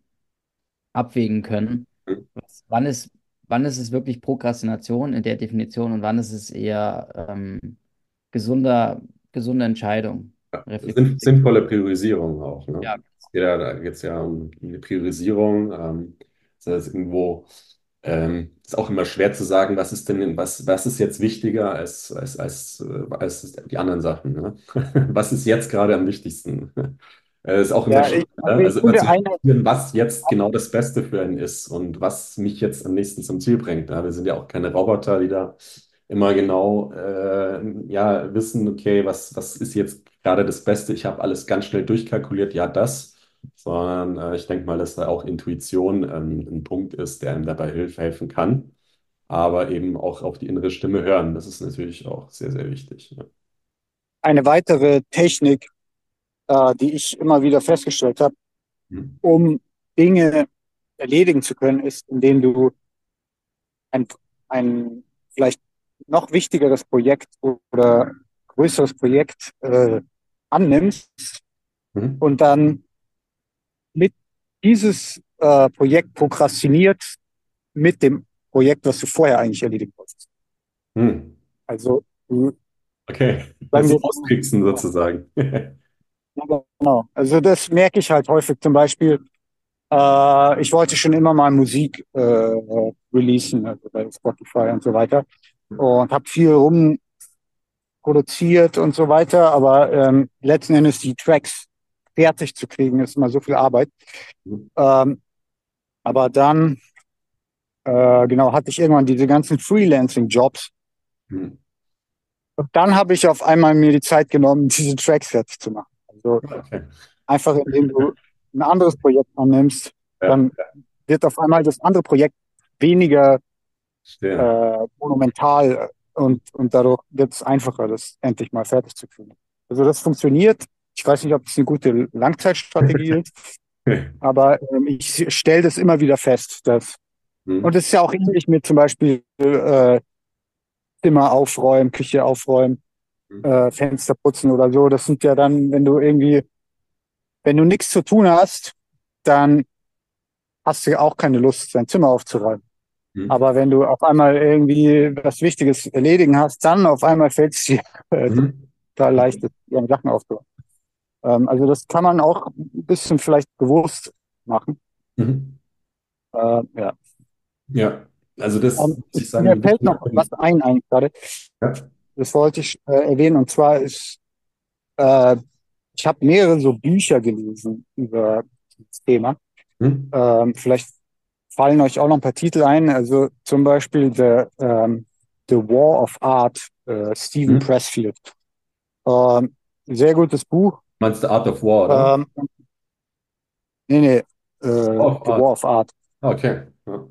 abwägen können. Mhm. Was, wann ist, wann ist es wirklich Prokrastination in der Definition und wann ist es eher ähm, gesunder, gesunde Entscheidung? Ja, sinnvolle Priorisierung auch. Ne? Ja. Ja, da geht es ja um eine Priorisierung. Ähm, das heißt, irgendwo ähm, ist auch immer schwer zu sagen, was ist denn, was, was ist jetzt wichtiger als, als, als, äh, als die anderen Sachen. Ne? Was ist jetzt gerade am wichtigsten? Das ist auch immer ja, schwer, ne? also immer zu spüren, was jetzt genau das Beste für einen ist und was mich jetzt am nächsten zum Ziel bringt. Ne? Wir sind ja auch keine Roboter, die da immer genau äh, ja, wissen, okay, was, was ist jetzt gerade das Beste? Ich habe alles ganz schnell durchkalkuliert, ja, das sondern äh, ich denke mal, dass da auch Intuition ähm, ein Punkt ist, der einem dabei hilf, helfen kann. Aber eben auch auf die innere Stimme hören, das ist natürlich auch sehr, sehr wichtig. Ja. Eine weitere Technik, äh, die ich immer wieder festgestellt habe, hm. um Dinge erledigen zu können, ist, indem du ein, ein vielleicht noch wichtigeres Projekt oder größeres Projekt äh, annimmst mhm. und dann mit dieses äh, Projekt prokrastiniert mit dem Projekt, was du vorher eigentlich erledigen wolltest. Hm. Also, okay, das Austricksen sozusagen. genau. Also, das merke ich halt häufig zum Beispiel. Äh, ich wollte schon immer mal Musik äh, releasen, also bei Spotify und so weiter. Und habe viel rum produziert und so weiter, aber ähm, letzten Endes die Tracks fertig zu kriegen, ist immer so viel Arbeit. Mhm. Ähm, aber dann, äh, genau, hatte ich irgendwann diese ganzen Freelancing-Jobs. Mhm. Und dann habe ich auf einmal mir die Zeit genommen, diese Tracks fertig zu machen. Also okay. einfach indem du ein anderes Projekt annimmst, ja. dann wird auf einmal das andere Projekt weniger äh, monumental und, und dadurch wird es einfacher, das endlich mal fertig zu kriegen. Also das funktioniert. Ich weiß nicht, ob das eine gute Langzeitstrategie ist, aber ähm, ich stelle das immer wieder fest, dass mhm. und es ist ja auch ähnlich mit zum Beispiel äh, Zimmer aufräumen, Küche aufräumen, mhm. äh, Fenster putzen oder so. Das sind ja dann, wenn du irgendwie, wenn du nichts zu tun hast, dann hast du ja auch keine Lust, dein Zimmer aufzuräumen. Mhm. Aber wenn du auf einmal irgendwie was Wichtiges erledigen hast, dann auf einmal fällt es dir äh, mhm. total leicht, deine Sachen aufzuräumen. Ähm, also das kann man auch ein bisschen vielleicht bewusst machen. Mhm. Äh, ja. Ja, also das. Um, ähm, ich sagen, mir fällt noch was ein eigentlich gerade. Ja. Das wollte ich äh, erwähnen und zwar ist, äh, ich habe mehrere so Bücher gelesen über das Thema. Hm. Ähm, vielleicht fallen euch auch noch ein paar Titel ein. Also zum Beispiel The, ähm, The War of Art, äh, Stephen hm. Pressfield. Ähm, sehr gutes Buch. Meinst du Art of War, oder? Ähm, nee, nee. Äh, The Art. War of Art. Okay. Ja.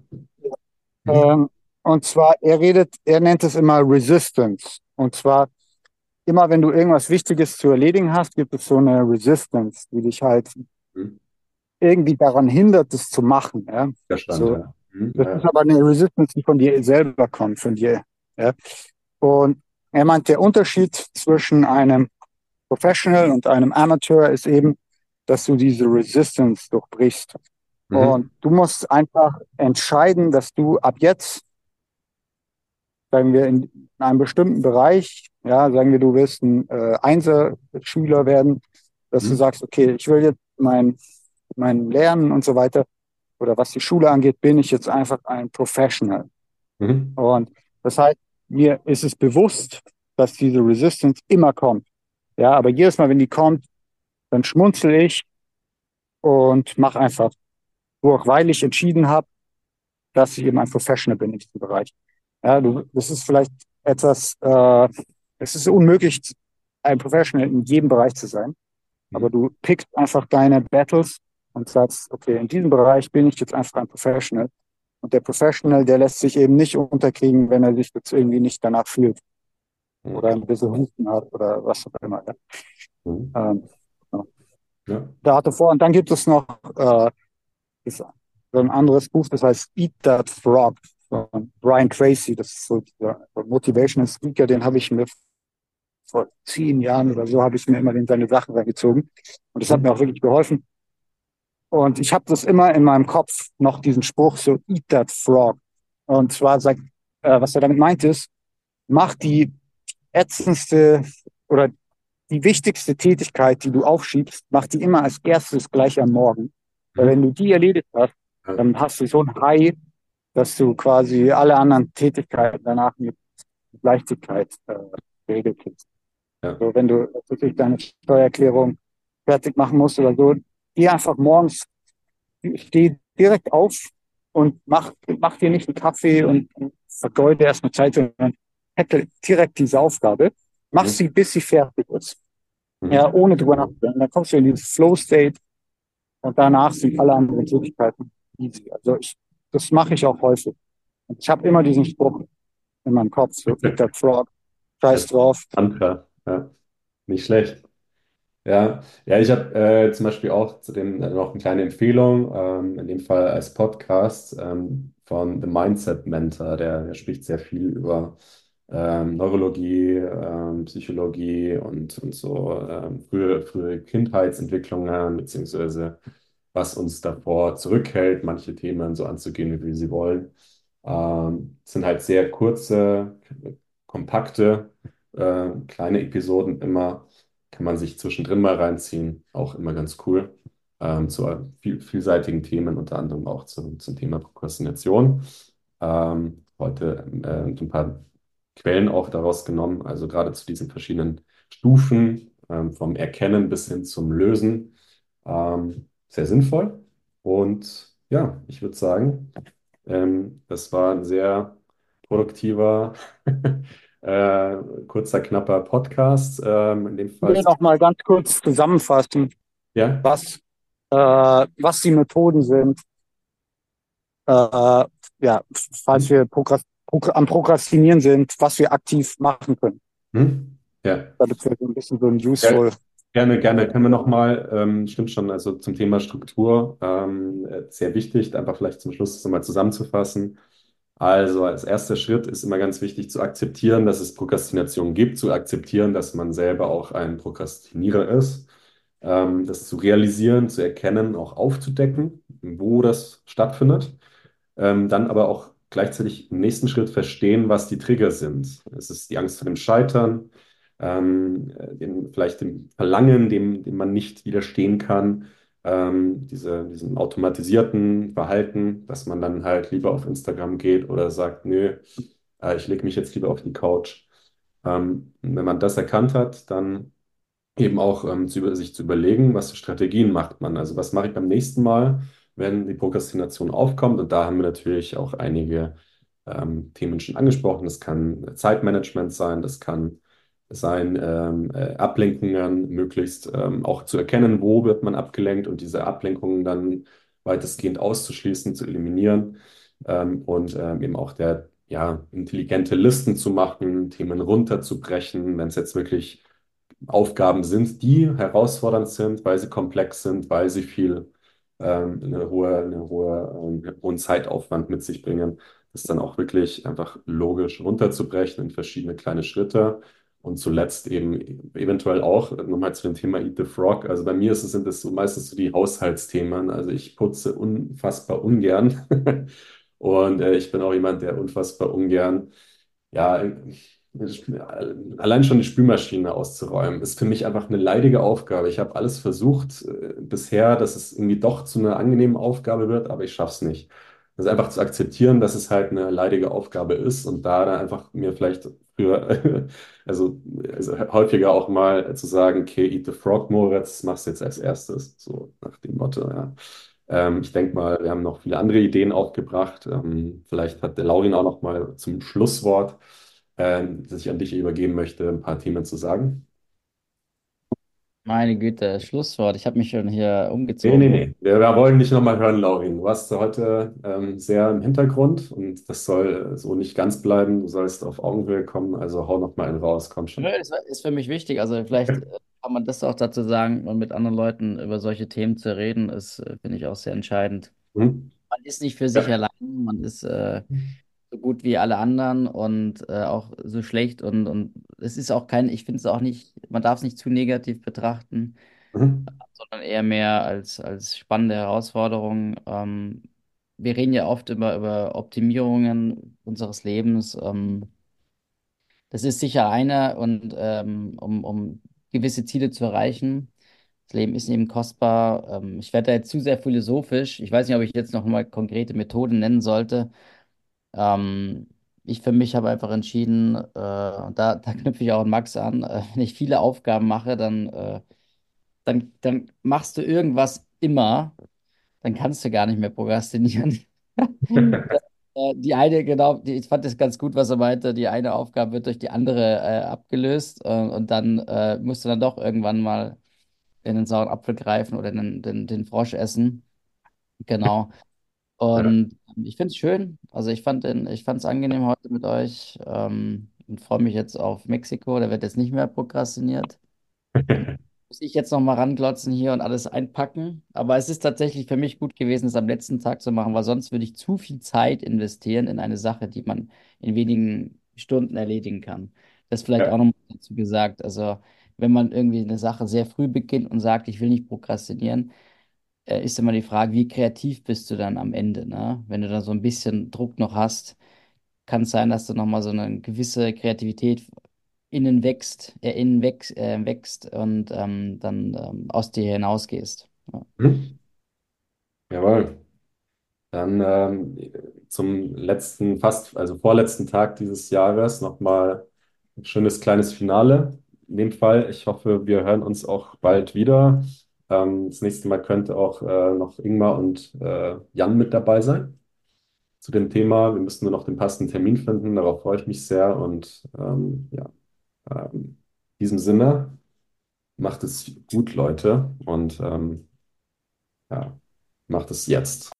Ähm, und zwar, er redet, er nennt es immer Resistance. Und zwar, immer wenn du irgendwas Wichtiges zu erledigen hast, gibt es so eine Resistance, die dich halt hm irgendwie daran hindert, das zu machen. Ja? Verstand, so, ja. Mhm, das ja. ist aber eine Resistance, die von dir selber kommt, von dir. Ja? Und er meint, der Unterschied zwischen einem Professional und einem Amateur ist eben, dass du diese Resistance durchbrichst. Mhm. Und du musst einfach entscheiden, dass du ab jetzt, sagen wir, in einem bestimmten Bereich, ja, sagen wir, du willst ein äh, Einser-Schüler werden, dass mhm. du sagst, okay, ich will jetzt mein meinem Lernen und so weiter oder was die Schule angeht, bin ich jetzt einfach ein Professional. Mhm. Und das heißt, mir ist es bewusst, dass diese Resistance immer kommt. Ja, aber jedes Mal, wenn die kommt, dann schmunzel ich und mache einfach durch, weil ich entschieden habe, dass ich eben ein Professional bin in diesem Bereich. Ja, du, das ist vielleicht etwas, äh, es ist unmöglich, ein Professional in jedem Bereich zu sein. Aber du pickst einfach deine Battles und sagst, okay, in diesem Bereich bin ich jetzt einfach ein Professional. Und der Professional, der lässt sich eben nicht unterkriegen, wenn er sich jetzt irgendwie nicht danach fühlt. Oder ein bisschen Husten hat oder was auch immer. Ja. Mhm. Ähm, ja. ja. Da hatte vor, und dann gibt es noch äh, so ein anderes Buch, das heißt Eat That Frog von Brian Tracy. Das ist so der Motivational Speaker, den habe ich mir vor zehn Jahren oder so habe ich mir immer in seine Sachen reingezogen. Und das hat mir auch wirklich geholfen. Und ich habe das immer in meinem Kopf noch diesen Spruch so Eat that frog. Und zwar sagt, äh, was er damit meint ist, mach die ätzendste oder die wichtigste Tätigkeit, die du aufschiebst, mach die immer als erstes gleich am Morgen. Weil wenn du die erledigt hast, dann hast du so ein High, dass du quasi alle anderen Tätigkeiten danach mit Leichtigkeit äh, geregelt kriegst. Ja. Also wenn du natürlich deine Steuererklärung fertig machen musst oder so, geh einfach morgens, steh direkt auf und mach, mach dir nicht einen Kaffee und, und vergeude erstmal Zeit, sondern hätte direkt diese Aufgabe. Mach mhm. sie, bis sie fertig ist. Mhm. Ja, ohne drüber nachzudenken. Dann kommst du in dieses Flow-State und danach sind alle anderen Tätigkeiten easy. Also ich, das mache ich auch häufig. Und ich habe immer diesen Spruch in meinem Kopf, so, der Frog, scheiß drauf. Anker, ja. Nicht schlecht. Ja, ja, ich habe äh, zum Beispiel auch zu dem äh, noch eine kleine Empfehlung, ähm, in dem Fall als Podcast ähm, von The Mindset Mentor, der, der spricht sehr viel über ähm, Neurologie, ähm, Psychologie und, und so ähm, frühe, frühe Kindheitsentwicklungen, beziehungsweise was uns davor zurückhält, manche Themen so anzugehen, wie wir sie wollen. Ähm, sind halt sehr kurze, kompakte, äh, kleine Episoden immer. Kann man sich zwischendrin mal reinziehen. Auch immer ganz cool. Ähm, zu viel, vielseitigen Themen, unter anderem auch zum, zum Thema Prokrastination. Ähm, heute äh, ein paar Quellen auch daraus genommen, also gerade zu diesen verschiedenen Stufen, ähm, vom Erkennen bis hin zum Lösen. Ähm, sehr sinnvoll. Und ja, ich würde sagen, ähm, das war ein sehr produktiver, äh, kurzer, knapper Podcast. Ähm, in dem Ich Fall. will noch mal ganz kurz zusammenfassen, Ja, was, äh, was die Methoden sind, äh, ja, falls wir Progr am Prokrastinieren sind, was wir aktiv machen können. hm? Ja. Damit wir so ein bisschen so ein Ja, useful. Gerne, gerne. Können wir nochmal, ähm, stimmt schon, also zum Thema Struktur, ähm, äh, sehr wichtig, einfach vielleicht zum Schluss das nochmal zusammenzufassen. Also als erster Schritt ist immer ganz wichtig zu akzeptieren, dass es Prokrastination gibt, zu akzeptieren, dass man selber auch ein Prokrastinierer ist, ähm, das zu realisieren, zu erkennen, auch aufzudecken, wo das stattfindet. Ähm, dann aber auch gleichzeitig im nächsten Schritt verstehen, was die Trigger sind. Es ist die Angst vor dem Scheitern, ähm, den, vielleicht dem Verlangen, dem, dem man nicht widerstehen kann, ähm, diese, diesem automatisierten Verhalten, dass man dann halt lieber auf Instagram geht oder sagt, nö, äh, ich lege mich jetzt lieber auf die Couch. Ähm, wenn man das erkannt hat, dann eben auch ähm, zu, sich zu überlegen, was für Strategien macht man. Also was mache ich beim nächsten Mal, wenn die Prokrastination aufkommt? Und da haben wir natürlich auch einige ähm, Themen schon angesprochen. Das kann Zeitmanagement sein, das kann sein, ähm, äh, Ablenkungen möglichst ähm, auch zu erkennen, wo wird man abgelenkt und diese Ablenkungen dann weitestgehend auszuschließen, zu eliminieren ähm, und ähm, eben auch der ja, intelligente Listen zu machen, Themen runterzubrechen, wenn es jetzt wirklich Aufgaben sind, die herausfordernd sind, weil sie komplex sind, weil sie viel ähm, eine hohe, eine hohe, einen hohen Zeitaufwand mit sich bringen, das dann auch wirklich einfach logisch runterzubrechen in verschiedene kleine Schritte. Und zuletzt eben eventuell auch nochmal zu dem Thema Eat the Frog. Also bei mir ist es, sind es so meistens so die Haushaltsthemen. Also ich putze unfassbar ungern. Und äh, ich bin auch jemand, der unfassbar ungern, ja, allein schon die Spülmaschine auszuräumen, ist für mich einfach eine leidige Aufgabe. Ich habe alles versucht äh, bisher, dass es irgendwie doch zu einer angenehmen Aufgabe wird, aber ich schaffe es nicht. Das einfach zu akzeptieren, dass es halt eine leidige Aufgabe ist und da dann einfach mir vielleicht früher, also, also häufiger auch mal zu sagen, okay, eat the frog, Moritz, machst jetzt als erstes, so nach dem Motto, ja. Ähm, ich denke mal, wir haben noch viele andere Ideen aufgebracht. Ähm, vielleicht hat der Laurin auch noch mal zum Schlusswort, ähm, das ich an dich übergeben möchte, ein paar Themen zu sagen. Meine Güte, Schlusswort. Ich habe mich schon hier Nee, umgezogen. nee, nee. Wir, wir wollen dich nochmal hören, Laurin. Du warst heute ähm, sehr im Hintergrund und das soll so nicht ganz bleiben. Du sollst auf Augenhöhe kommen, also hau nochmal einen raus, komm Nö, schon. Das ist für mich wichtig. Also vielleicht äh, kann man das auch dazu sagen und mit anderen Leuten über solche Themen zu reden, ist, äh, finde ich auch sehr entscheidend. Hm? Man ist nicht für sich Ja. allein, man ist äh, so gut wie alle anderen und äh, auch so schlecht und, und es ist auch kein, ich finde es auch nicht, man darf es nicht zu negativ betrachten, Mhm. sondern eher mehr als, als spannende Herausforderung. Ähm, wir reden ja oft über, über Optimierungen unseres Lebens. Ähm, das ist sicher eine und ähm, um, um gewisse Ziele zu erreichen. Das Leben ist eben kostbar. Ähm, ich werde da jetzt zu sehr philosophisch. Ich weiß nicht, ob ich jetzt noch mal konkrete Methoden nennen sollte. Ähm, ich für mich habe einfach entschieden, äh, und da, da knüpfe ich auch an Max an, äh, wenn ich viele Aufgaben mache, dann, äh, dann, dann machst du irgendwas immer, dann kannst du gar nicht mehr prokrastinieren. Äh, Die eine, genau, die, ich fand das ganz gut, was er meinte. Die eine Aufgabe wird durch die andere äh, abgelöst äh, und dann musst du dann doch irgendwann mal in den sauren Apfel greifen oder den, den, den Frosch essen. Genau. Und ich finde es schön. Also ich fand den, ich fand es angenehm heute mit euch ähm, und freue mich jetzt auf Mexiko. Da wird jetzt nicht mehr prokrastiniert. Muss ich jetzt noch mal ranglotzen hier und alles einpacken. Aber es ist tatsächlich für mich gut gewesen, es am letzten Tag zu machen, weil sonst würde ich zu viel Zeit investieren in eine Sache, die man in wenigen Stunden erledigen kann. Das vielleicht auch Ja. noch mal dazu gesagt. Also wenn man irgendwie eine Sache sehr früh beginnt und sagt, ich will nicht prokrastinieren, äh, ist immer die Frage, wie kreativ bist du dann am Ende, ne? Wenn du da so ein bisschen Druck noch hast, kann es sein, dass du nochmal so eine gewisse Kreativität innen wächst, äh, innen wächst, äh, wächst und ähm, dann ähm, aus dir hinausgehst. Ja. Mhm. Jawohl. Dann ähm, zum letzten, fast, also vorletzten Tag dieses Jahres nochmal ein schönes kleines Finale. In dem Fall, ich hoffe, wir hören uns auch bald wieder. Ähm, das nächste Mal könnte auch äh, noch Ingmar und äh, Jan mit dabei sein zu dem Thema. Wir müssen nur noch den passenden Termin finden. Darauf freue ich mich sehr. Und ähm, ja, ähm, in diesem Sinne, macht es gut, Leute. Und ähm, ja, macht es jetzt.